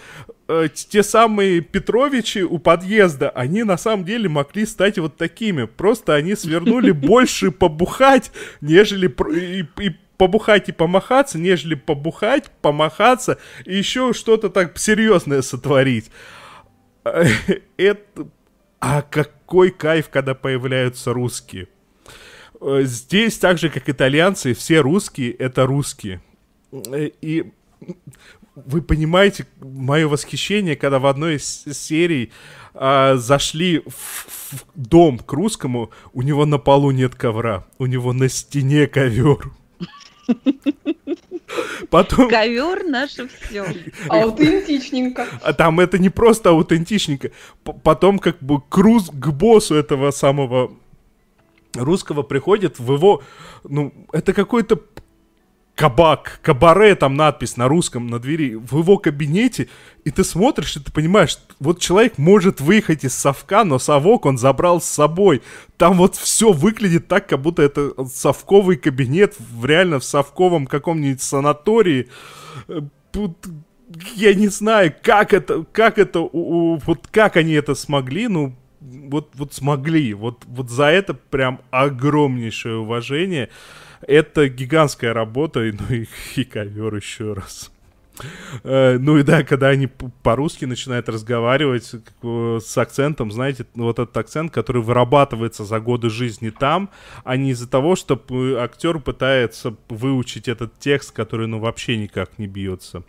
э, те самые Петровичи у подъезда, они на самом деле могли стать вот такими. Просто они свернули больше побухать, нежели и, и побухать и помахаться, нежели побухать, помахаться и еще что-то так серьезное сотворить. Это... А какой кайф, когда появляются русские. Э, здесь, так же, как итальянцы, все русские — это русские. Э, и вы понимаете мое восхищение, когда в одной из серий а, зашли в, в дом к русскому, у него на полу нет ковра, у него на стене ковер. Потом... Ковер наше все. Аутентичненько. А там это не просто аутентичненько. Потом как бы круз к боссу этого самого русского приходит в его, ну, это какой-то кабак, кабаре, там надпись на русском на двери, в его кабинете, и ты смотришь, и ты понимаешь, вот человек может выехать из совка, но совок он забрал с собой. Там вот все выглядит так, как будто это совковый кабинет в реально в совковом каком-нибудь санатории. Э, я не знаю, как это, как это, вот как они это смогли, ну, вот, вот смогли. Вот, вот за это прям огромнейшее уважение. Это гигантская работа, ну и, и ковер еще раз. Uh, ну и да, когда они по-русски начинают разговаривать с акцентом, знаете, вот этот акцент, который вырабатывается за годы жизни там, а не из-за того, что актер пытается выучить этот текст, который ну вообще никак не бьется.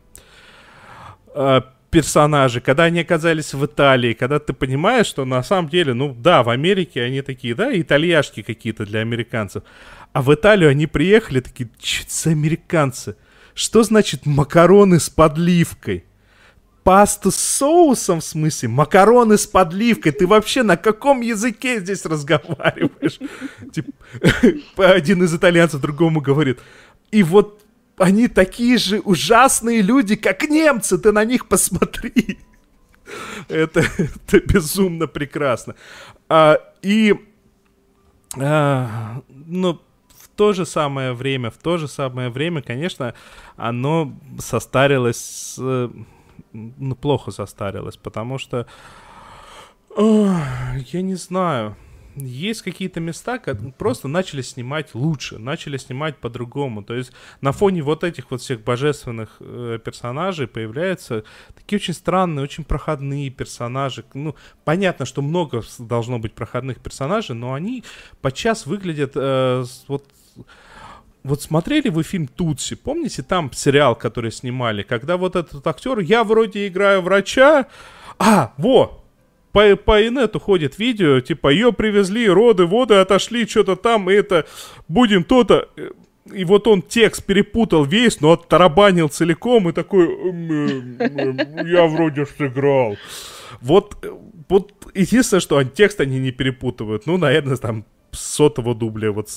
Персонажи, когда они оказались в Италии, когда ты понимаешь, что на самом деле, ну да, в Америке они такие, да, итальяшки какие-то для американцев, а в Италию они приехали такие, что за американцы? Что значит макароны с подливкой? Пасту с соусом, в смысле? Макароны с подливкой? Ты вообще на каком языке здесь разговариваешь? Типа, один из итальянцев другому говорит. И вот они такие же ужасные люди, как немцы, ты на них посмотри. Это, это безумно прекрасно. А, и, а, ну, в то же самое время, в то же самое время, конечно, оно состарилось, ну, плохо состарилось, потому что, о, я не знаю, есть какие-то места, как просто начали снимать лучше, начали снимать по-другому. То есть на фоне вот этих вот всех божественных э, персонажей появляются такие очень странные, очень проходные персонажи. Ну, понятно, что много должно быть проходных персонажей, но они подчас выглядят э, вот вот смотрели вы фильм Тутси? Помните там сериал, который снимали, когда вот этот актер, я вроде играю врача, а, во, по, по инету ходит видео, типа, ее привезли, роды, воды отошли, что-то там, и это, будем то-то... И вот он текст перепутал весь, но оттарабанил целиком и такой, я вроде сыграл. Вот, вот единственное, что текст они не перепутывают. Ну, наверное, там сотого дубля вот с,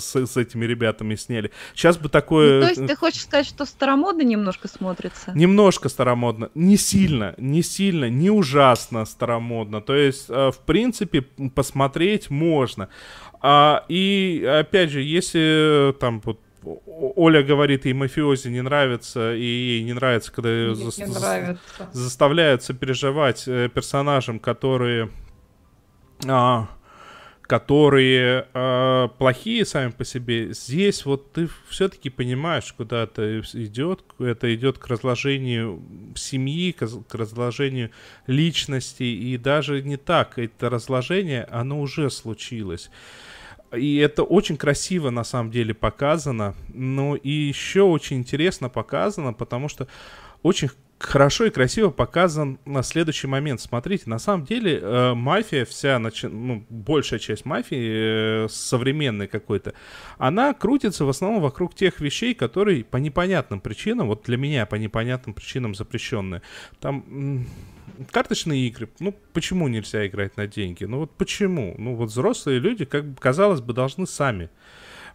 с, с этими ребятами сняли. Сейчас бы такое... Ну, то есть ты хочешь сказать, что старомодно немножко смотрится? Немножко старомодно. Не сильно, не сильно, не ужасно старомодно. То есть, э, в принципе, посмотреть можно. А, и, опять же, если там вот Оля говорит, ей мафиози не нравится, и ей не нравится, когда ее за... нравится. заставляют сопереживать э, персонажам, которые... А, которые э, плохие сами по себе, здесь вот ты все-таки понимаешь, куда это идет. Это идет к разложению семьи, к, разложению личности. И даже не так. Это разложение, оно уже случилось. И это очень красиво на самом деле показано. Ну и еще очень интересно показано, потому что очень хорошо и красиво показан на следующий момент. Смотрите, на самом деле э, мафия вся, начи... ну, большая часть мафии, э, современной какой-то, она крутится в основном вокруг тех вещей, которые по непонятным причинам, вот для меня по непонятным причинам запрещенные. Там карточные игры, ну почему нельзя играть на деньги? Ну вот почему? Ну вот взрослые люди, как бы казалось бы, должны сами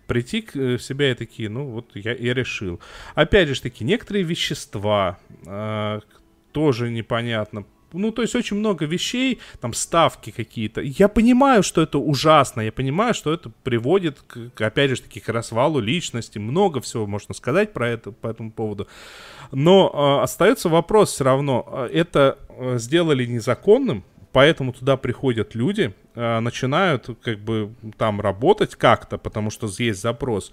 прийти к э, себя и такие, ну вот я, я решил. Опять же таки, некоторые вещества э, тоже непонятно. Ну, то есть очень много вещей, там ставки какие-то. Я понимаю, что это ужасно, я понимаю, что это приводит, к, опять же таки, к развалу личности. Много всего можно сказать про это, по этому поводу. Но э, остается вопрос все равно, э, это э, сделали незаконным, поэтому туда приходят люди, э, начинают как бы там работать как-то, потому что есть запрос.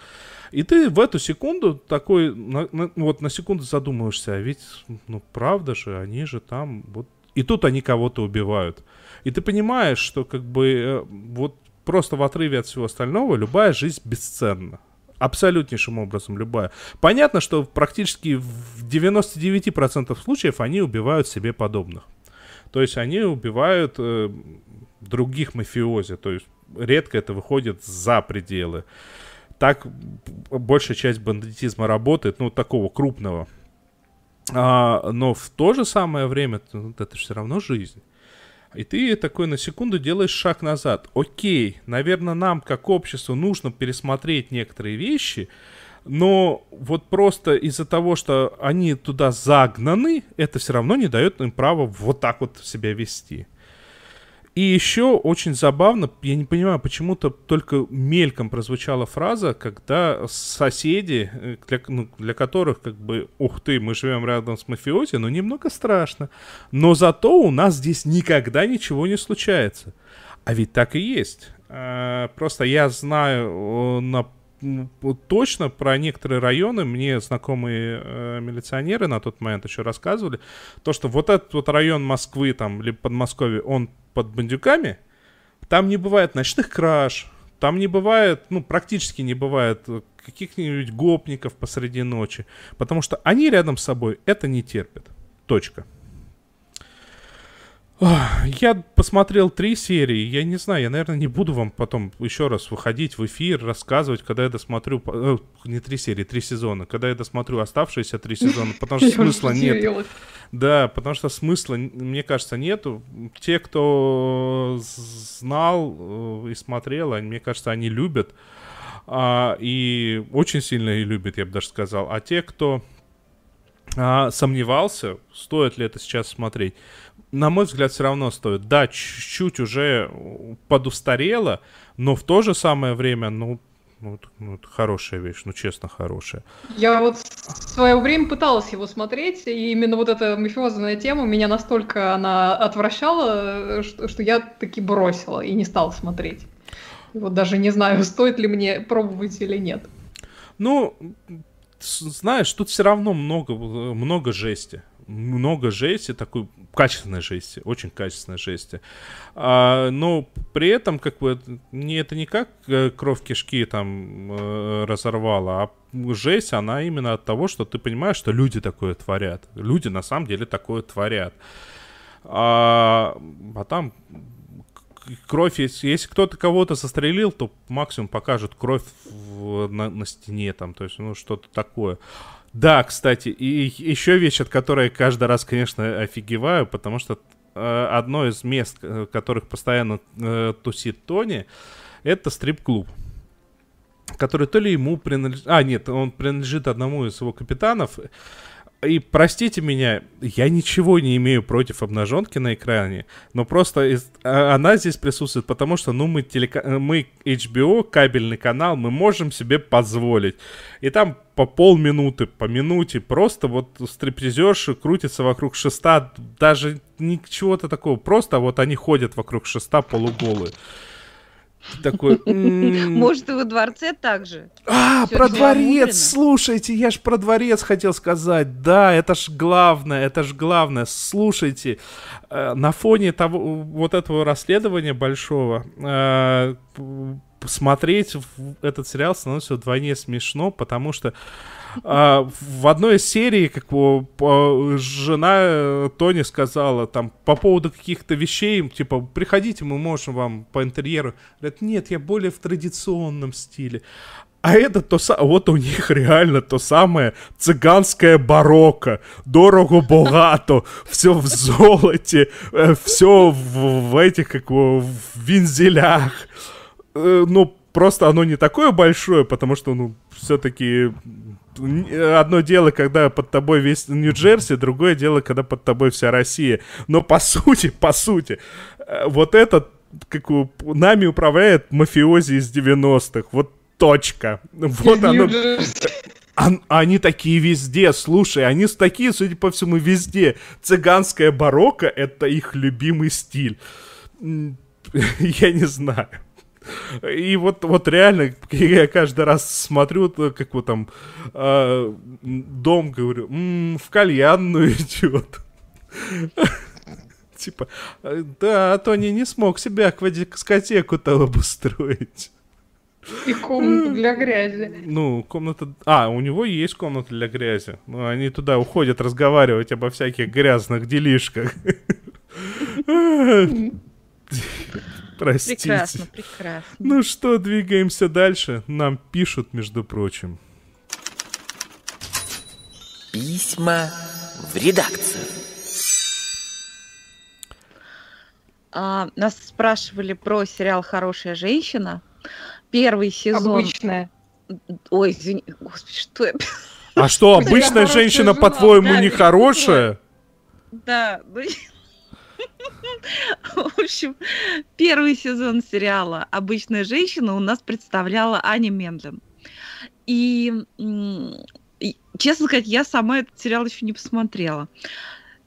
И ты в эту секунду такой, на, на, вот на секунду задумываешься, а ведь, ну правда же, они же там, вот, и тут они кого-то убивают. И ты понимаешь, что как бы э, вот просто в отрыве от всего остального любая жизнь бесценна. Абсолютнейшим образом любая. Понятно, что практически в 99% случаев они убивают себе подобных. То есть они убивают э, других мафиози. То есть редко это выходит за пределы. Так большая часть бандитизма работает, ну, такого крупного. А, но в то же самое время это все равно жизнь. И ты такой на секунду делаешь шаг назад. Окей, наверное, нам как обществу нужно пересмотреть некоторые вещи, но вот просто из-за того, что они туда загнаны, это все равно не дает им права вот так вот себя вести. И еще очень забавно, я не понимаю, почему-то только мельком прозвучала фраза, когда соседи, для, ну, для которых как бы, ух ты, мы живем рядом с мафиози, но немного страшно. Но зато у нас здесь никогда ничего не случается. А ведь так и есть. А, просто я знаю на точно про некоторые районы мне знакомые э, милиционеры на тот момент еще рассказывали, то, что вот этот вот район Москвы там, либо Подмосковья, он под бандюками, там не бывает ночных краж, там не бывает, ну, практически не бывает каких-нибудь гопников посреди ночи, потому что они рядом с собой это не терпят. Точка. Я посмотрел три серии, я не знаю, я, наверное, не буду вам потом еще раз выходить в эфир, рассказывать, когда я досмотрю, э, не три серии, три сезона, когда я досмотрю оставшиеся три сезона, потому что смысла нет. Да, потому что смысла, мне кажется, нету. Те, кто знал э, и смотрел, мне кажется, они любят, а, и очень сильно и любят, я бы даже сказал. А те, кто а, сомневался, стоит ли это сейчас смотреть, на мой взгляд, все равно стоит. Да, чуть-чуть уже подустарело, но в то же самое время, ну, ну, ну, это хорошая вещь, ну, честно, хорошая. Я вот в свое время пыталась его смотреть, и именно вот эта мафиозная тема меня настолько она отвращала, что, что я таки бросила и не стала смотреть. вот даже не знаю, стоит ли мне пробовать или нет. Ну, знаешь, тут все равно много, много жести много жести, такой качественной жести, очень качественной жести. А, но при этом, как бы, не, это не как э, кровь кишки там э, разорвала, а жесть, она именно от того, что ты понимаешь, что люди такое творят. Люди на самом деле такое творят. А, а там кровь, если, если кто-то кого-то застрелил, то максимум покажут кровь в, на, на стене, там, то есть, ну, что-то такое. Да, кстати, и еще вещь, от которой каждый раз, конечно, офигеваю, потому что э, одно из мест, в которых постоянно э, тусит Тони, это стрип-клуб который то ли ему принадлежит... А, нет, он принадлежит одному из его капитанов. И простите меня, я ничего не имею против обнаженки на экране, но просто из, а, она здесь присутствует, потому что, ну, мы, телека, мы HBO, кабельный канал, мы можем себе позволить. И там по полминуты, по минуте просто вот стриптизерши крутятся вокруг шеста, даже ничего-то такого, просто вот они ходят вокруг шеста полуголые. Такой... «М, Может, и во дворце также. А, про дворец, слушайте, я ж про дворец хотел сказать. Да, это ж главное, это ж главное. Слушайте, э, на фоне того, вот этого расследования большого, э, смотреть этот сериал становится вдвойне смешно, потому что а, в одной из серий, как бы, жена э, Тони сказала там по поводу каких-то вещей, типа, приходите, мы можем вам по интерьеру. Говорят, нет, я более в традиционном стиле. А это то самое, вот у них реально то самое цыганское барокко, дорого-богато, все в золоте, все в, в этих, как в вензелях. Э, Ну, просто оно не такое большое, потому что, ну, все-таки одно дело, когда под тобой весь Нью-Джерси, другое дело, когда под тобой вся Россия. Но по сути, по сути, э, вот этот, как у- нами управляет мафиози из 90-х. Вот точка. Вот оно. Они такие везде, слушай, они такие, судя по всему, везде. Цыганская барокко — это их любимый стиль. Я не знаю. И вот, вот реально, я каждый раз смотрю, как вот там а, м, дом, говорю, «М, в кальянную идет. Типа, «Э, да, Тони не смог себе аквадискотеку-то обустроить. И комнату для грязи. Ну, комната... А, у него есть комната для грязи. Ну, они туда уходят разговаривать обо всяких грязных делишках. Простите. Прекрасно, прекрасно. Ну что, двигаемся дальше. Нам пишут, между прочим. Письма в редакцию. А, нас спрашивали про сериал «Хорошая женщина». Первый сезон... Обычная. Ой, извини, господи, что я... А что, обычная женщина, по-твоему, нехорошая? Да, ну... В общем, первый сезон сериала «Обычная женщина» у нас представляла Аня Мендлин. И, честно сказать, я сама этот сериал еще не посмотрела.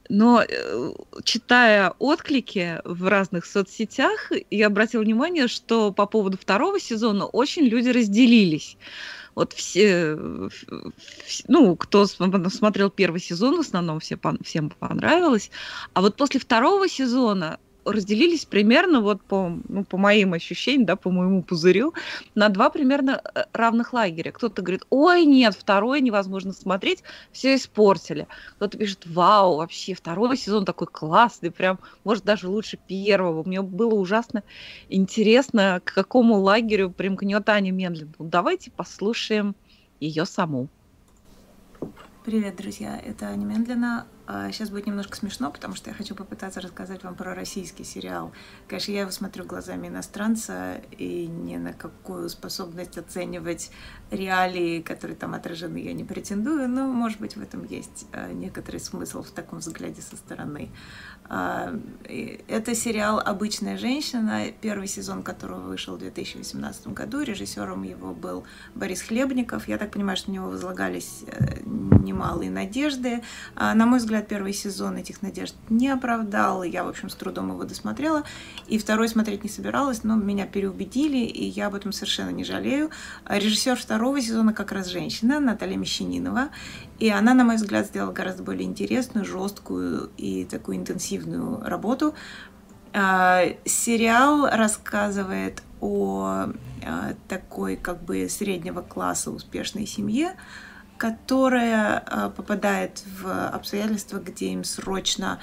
Но э, читая отклики в разных соцсетях, я обратила внимание, что по поводу второго сезона очень люди разделились. Вот все, в- ну, кто см- смотрел первый сезон, в основном все, всем понравилось. А вот после второго сезона разделились примерно вот по, ну, по моим ощущениям, да, по моему пузырю, на два примерно э, равных лагеря. Кто-то говорит, ой, нет, второй невозможно смотреть, все испортили. Кто-то пишет, вау, вообще второй сезон такой классный, прям, может, даже лучше первого. Мне было ужасно интересно, к какому лагерю примкнет Аня Мендлин. Ну, давайте послушаем ее саму. Привет, друзья, это Аня. Сейчас будет немножко смешно, потому что я хочу попытаться рассказать вам про российский сериал. Конечно, я его смотрю глазами иностранца и ни на какую способность оценивать реалии, которые там отражены, я не претендую, но, может быть, в этом есть э, некоторый смысл в таком взгляде со стороны. А, Это сериал «Обычная женщина», первый сезон которого вышел в 2018 году. Режиссером его был Борис Хлебников. Я так понимаю, что на него возлагались э, немалые надежды. А, На мой взгляд, первый сезон этих надежд не оправдал. Я, в общем, с трудом его досмотрела. И второй смотреть не собиралась, но меня переубедили, и я об этом совершенно не жалею. А Режиссер второго сезона как раз женщина, Наталья Мещанинова. И она, на мой взгляд, сделала гораздо более интересную, жесткую и такую интенсивную работу. А, Сериал рассказывает о а, такой как бы среднего класса успешной семье, которая а, попадает в обстоятельства, где им срочно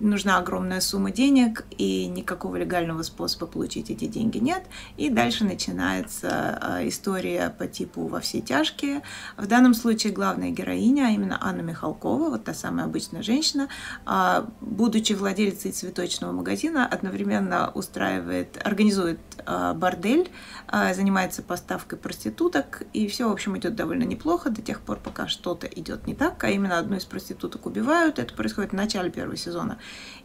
нужна огромная сумма денег, и никакого легального способа получить эти деньги нет. И дальше начинается а, история по типу «Во все тяжкие». В данном случае главная героиня, а именно Анна Михалкова, вот та самая обычная женщина, а, будучи владелицей цветочного магазина, одновременно устраивает, организует а, бордель, а, занимается поставкой проституток, и все, в общем, идет довольно неплохо до тех пор, пока что-то идет не так, а именно одну из проституток убивают. Это происходит в начале первого сезона.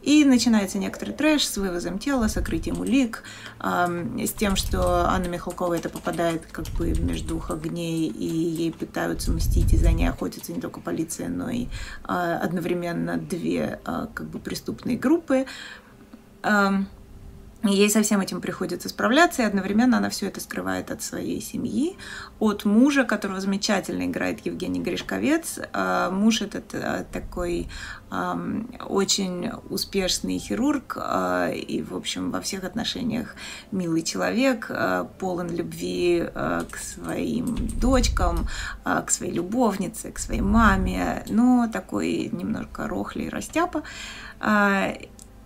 И начинается некоторый трэш с вывозом тела, сокрытием улик, ам, с тем, что Анна Михалкова это попадает как бы между двух огней, и ей пытаются мстить, и за ней охотится не только полиция, но и а, одновременно две а, как бы преступные группы. Ам, Ей со всем этим приходится справляться, и одновременно она все это скрывает от своей семьи, от мужа, которого замечательно играет Евгений Гришковец. А, муж этот э, такой очень успешный хирург а, и, в общем, во всех отношениях милый человек, а, полон любви к своим дочкам, к своей любовнице, к своей маме, но такой немножко рохлый растяпа.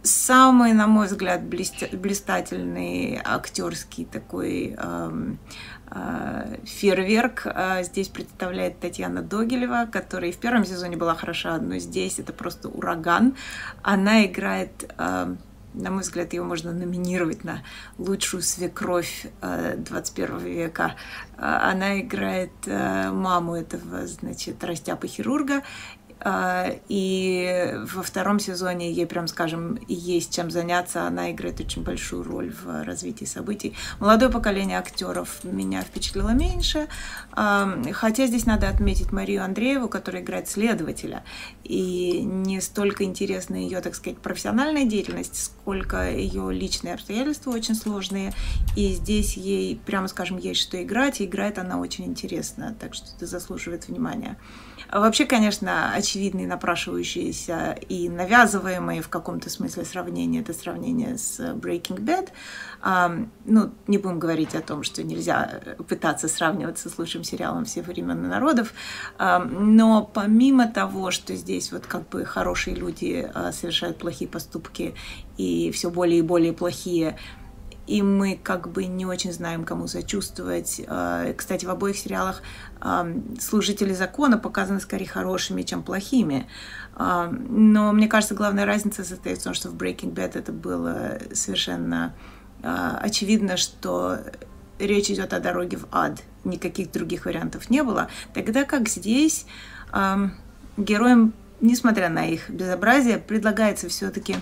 Самый, на мой взгляд, блистательный актерский такой эм, э, фейерверк э, здесь представляет Татьяна Догилева, которая и в первом сезоне была хороша, но здесь это просто ураган. Она играет э, на мой взгляд, ее можно номинировать на лучшую свекровь 21 века. Она играет маму этого, значит, растяпа-хирурга, а, и во втором сезоне ей, прям скажем, есть чем заняться. Она играет очень большую роль в развитии событий. Молодое поколение актеров меня впечатлило меньше. А, хотя здесь надо отметить Марию Андрееву, которая играет следователя. И не столько интересна ее, так сказать, профессиональная деятельность, сколько ее личные обстоятельства очень сложные. И здесь ей, прямо скажем, есть что играть. И играет она очень интересно. Так что это заслуживает внимания. Вообще, конечно, очевидные, напрашивающиеся и навязываемые в каком-то смысле сравнения, это сравнение с Breaking Bad. Ну, не будем говорить о том, что нельзя пытаться сравниваться с лучшим сериалом всех времен и народов, но помимо того, что здесь вот как бы хорошие люди а, совершают плохие поступки и все более и более плохие, и мы как бы не очень знаем, кому сочувствовать. А, кстати, в обоих сериалах служители закона показаны скорее хорошими, чем плохими. Но мне кажется, главная разница состоит в том, что в Breaking Bad это было совершенно а, очевидно, что речь идет о дороге в ад. Никаких других вариантов не было. Тогда как здесь героям, несмотря на их безобразие, предлагается все-таки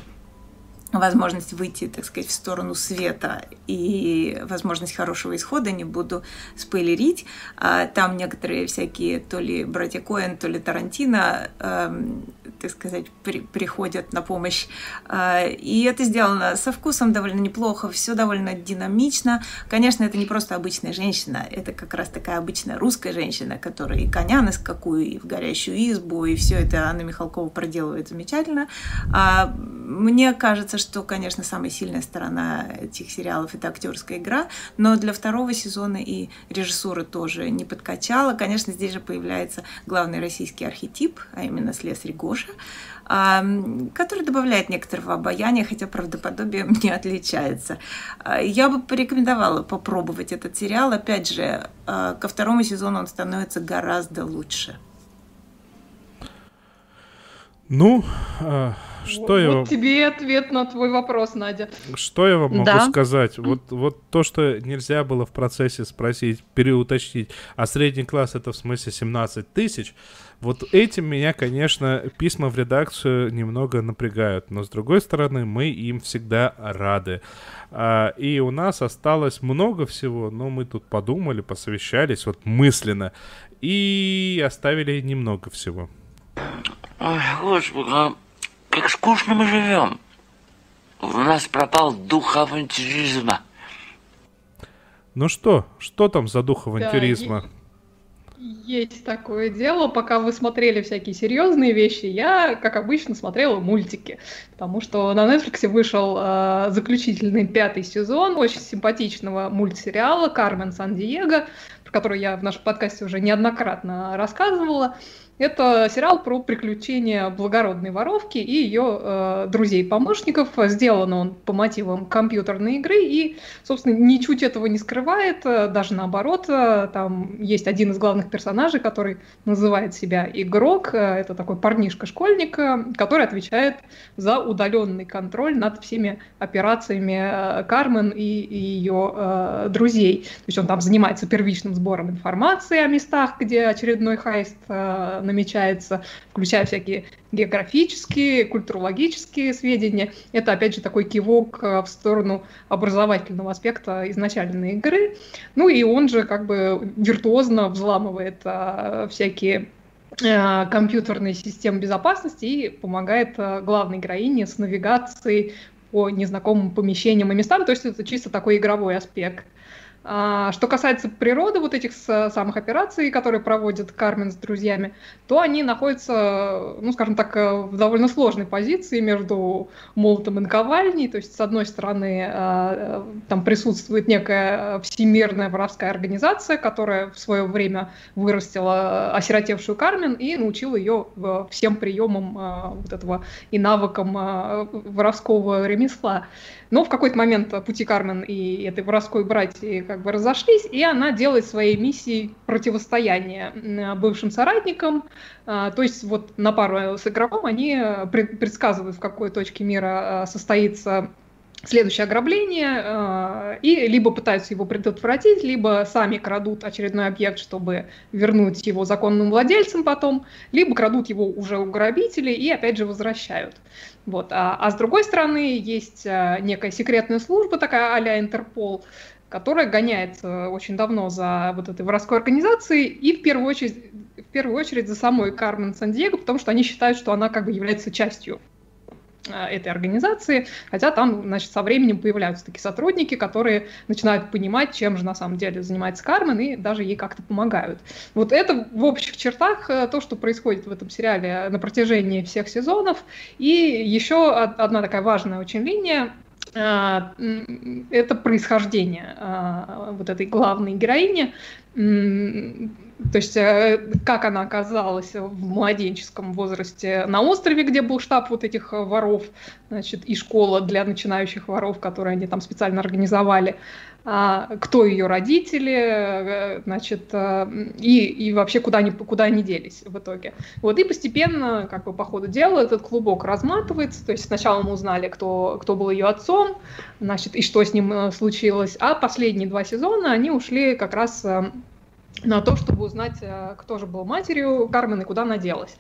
возможность выйти, так сказать, в сторону света и возможность хорошего исхода, не буду спойлерить. А, там некоторые всякие, то ли братья Коэн, то ли Тарантино, эм, так сказать, при, приходят на помощь. А, и это сделано со вкусом довольно неплохо, все довольно динамично. Конечно, это не просто обычная женщина, это как раз такая обычная русская женщина, которая и коня на скаку, и в горящую избу, и все это Анна Михалкова проделывает замечательно. А, мне кажется, что, конечно, самая сильная сторона этих сериалов это актерская игра, но для второго сезона и режиссура тоже не подкачала. Конечно, здесь же появляется главный российский архетип, а именно слесарь Гоша, который добавляет некоторого обаяния, хотя правдоподобие не отличается. А, я бы порекомендовала попробовать этот сериал. Опять же, а, ко второму сезону он становится гораздо лучше. Ну, а, что я вот вам... тебе ответ на твой вопрос, Надя. Что я вам могу Да. сказать? Вот, вот то, что нельзя было в процессе спросить, переуточнить, а средний класс это в смысле 17 тысяч, вот этим меня, конечно, письма в редакцию немного напрягают. Но с другой стороны, мы им всегда рады. А, и у нас осталось много всего, но мы тут подумали, посовещались вот мысленно и оставили немного всего. Ой, господи, а как скучно мы живем. У нас пропал дух авантюризма. Ну что, что там за дух авантюризма? Есть такое дело, пока вы смотрели всякие серьезные вещи, я, как обычно, смотрела мультики, потому что на Netflix вышел э, заключительный пятый сезон очень симпатичного мультсериала «Кармен Сан-Диего», про который я в нашем подкасте уже неоднократно рассказывала. Это сериал про приключения благородной воровки и ее э, друзей-помощников. Сделан он по мотивам компьютерной игры и, собственно, ничуть этого не скрывает. э, Даже наоборот, э, там есть один из главных персонажей, который называет себя игрок. Э, Это такой парнишка-школьник, который отвечает за удаленный контроль над всеми операциями Кармен и, и ее э, друзей. То есть он там занимается первичным сбором информации о местах, где очередной хайст э, намечается, включая всякие географические, культурологические сведения. Это, опять же, такой кивок э, в сторону образовательного аспекта изначальной игры. Ну и он же как бы виртуозно взламывает э, всякие э, компьютерные системы безопасности и помогает главной героине с навигацией по незнакомым помещениям и местам, то есть это чисто такой игровой аспект. А, что касается природы вот этих самых операций, которые проводит Кармен с друзьями, то они находятся, ну, скажем так, э, в довольно сложной позиции между молотом и наковальней. То есть, с одной стороны, а, э, там присутствует некая всемирная воровская организация, которая в свое время вырастила осиротевшую Кармен и научила ее всем приемам вот этого и навыкам воровского ремесла. Но в какой-то момент пути Кармен и этой воровской братьи как бы разошлись, и она делает своей миссией противостояние бывшим соратникам. А, то есть вот на пару с игроком они предсказывают, в какой точке мира состоится следующее ограбление, э, и либо пытаются его предотвратить, либо сами крадут очередной объект, чтобы вернуть его законным владельцам потом, либо крадут его уже у грабителей и опять же возвращают. Вот. А, а с другой стороны, есть э, некая секретная служба, такая а-ля Интерпол, которая гоняется очень давно за вот этой воровской организацией и в первую очередь, в первую очередь за самой Кармен Сан-Диего, потому что они считают, что она как бы является частью этой организации, хотя там, значит, со временем появляются такие сотрудники, которые начинают понимать, чем же на самом деле занимается Кармен, и даже ей как-то помогают. Вот это в общих чертах э, то, что происходит в этом сериале на протяжении всех сезонов. И еще одна такая важная очень линия э, это происхождение вот этой главной героини. То есть э, как она оказалась в младенческом возрасте на острове, где был штаб вот этих э, воров, значит, и школа для начинающих воров, которые они там специально организовали, а, кто ее родители, э, значит, и, и вообще куда они, куда они делись в итоге. Вот, и постепенно, как бы по ходу дела, этот клубок разматывается, то есть сначала мы узнали, кто, кто был ее отцом, значит, и что с ним случилось, а последние два сезона они ушли как раз на то, чтобы узнать, э, кто же был матерью Кармен и куда она делась.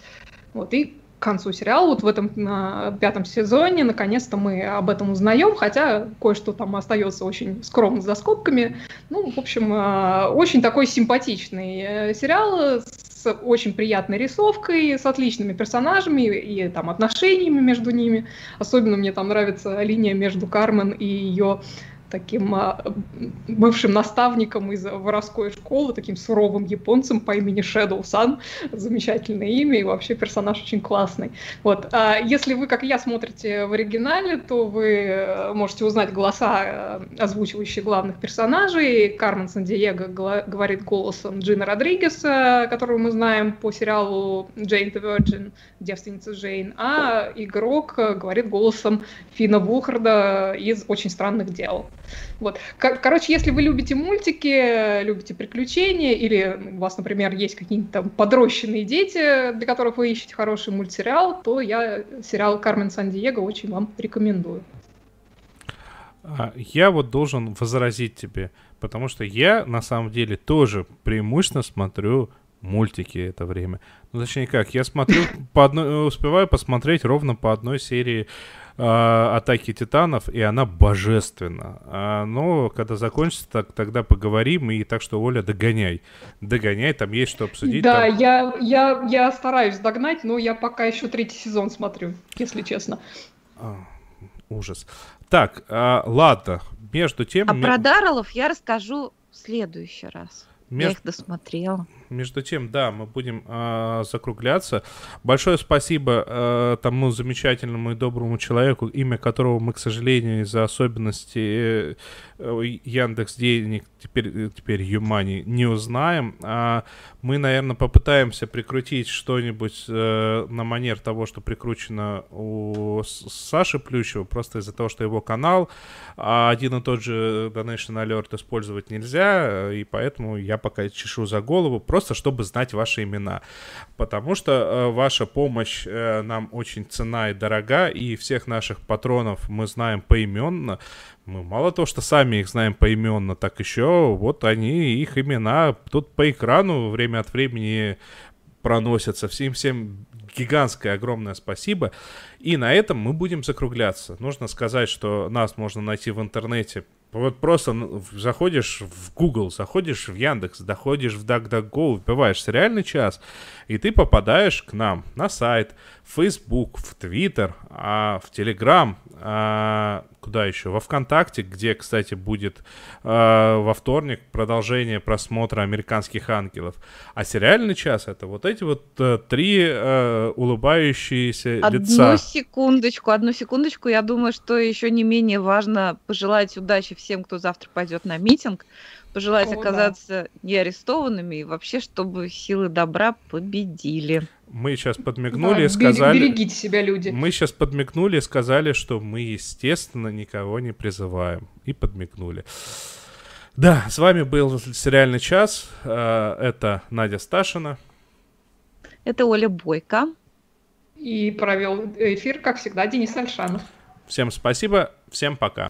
Вот, и к концу сериала, вот в этом на пятом сезоне, наконец-то мы об этом узнаем, хотя кое-что там остается очень скромно за скобками. Ну, в общем, э, очень такой симпатичный э, сериал с очень приятной рисовкой, с отличными персонажами и там отношениями между ними. Особенно мне там нравится линия между Кармен и ее таким а, бывшим наставником из воровской школы, таким суровым японцем по имени Shadow Sun. Замечательное имя и вообще персонаж очень классный. Вот. А если вы, как я, смотрите в оригинале, то вы э, можете узнать голоса, э, озвучивающие главных персонажей. Кармен Сан-Диего говорит голосом Джина Родригеса, которого мы знаем по сериалу Джейн the Virgin, девственница Джейн, а игрок говорит голосом Фина Вухарда из «Очень странных дел». Вот. Короче, если вы любите мультики, любите приключения, или у вас, например, есть какие-то там подрощенные дети, для которых вы ищете хороший мультсериал, то я сериал «Кармен Сан-Диего» очень вам рекомендую. А, я вот должен возразить тебе, потому что я на самом деле тоже преимущественно смотрю мультики это время. Ну, точнее как, я смотрю по одной, успеваю посмотреть ровно по одной серии э, Атаки Титанов, и она божественна. А, но когда закончится, так, тогда поговорим, и так что, Оля, догоняй. Догоняй, там есть что обсудить. Да, там... я, я, я стараюсь догнать, но я пока еще третий сезон смотрю, если честно. А, ужас. Так, а, ладно, между тем... А про Дарреллов я расскажу в следующий раз. Меж... Я их досмотрела. Между тем, да, мы будем э, закругляться. Большое спасибо э, тому замечательному и доброму человеку, имя которого мы, к сожалению, из-за особенностей э, Яндекс денег теперь, теперь Юмани не узнаем. А мы, наверное, попытаемся прикрутить что-нибудь э, на манер того, что прикручено у Саши Плющева, просто из-за того, что его канал, а один и тот же Donation Alert использовать нельзя, и поэтому я пока чешу за голову, просто чтобы знать ваши имена. Потому что э, ваша помощь э, нам очень цена и дорога, и всех наших патронов мы знаем поименно. Мы мало того, что сами их знаем поименно, так еще вот они, их имена тут по экрану время от времени проносятся. Всем всем гигантское огромное спасибо. И на этом мы будем закругляться. Нужно сказать, что нас можно найти в интернете Вот просто ну, заходишь в Google, заходишь в Яндекс, доходишь в DuckDuckGo, вбиваешь сериальный час, и ты попадаешь к нам на сайт, в Facebook, в Twitter, а, в Telegram, а, куда еще? Во ВКонтакте, где, кстати, будет а, во вторник продолжение просмотра «Американских ангелов». А сериальный час — это вот эти вот э, три э, улыбающиеся Одну лица. секундочку, одну секундочку. Я думаю, что еще не менее важно пожелать удачи всем, кто завтра пойдет на митинг, пожелать О, да. оказаться не арестованными и вообще, чтобы силы добра победили. Мы сейчас подмигнули Да, и сказали... Берегите себя, люди. Мы сейчас подмигнули и сказали, что мы, естественно, никого не призываем. И подмигнули. Да, с вами был сериальный час. Э, Это Надя Сташина. Это Оля Бойко. И провел эфир, как всегда, Денис Альшанов. Всем спасибо, всем пока.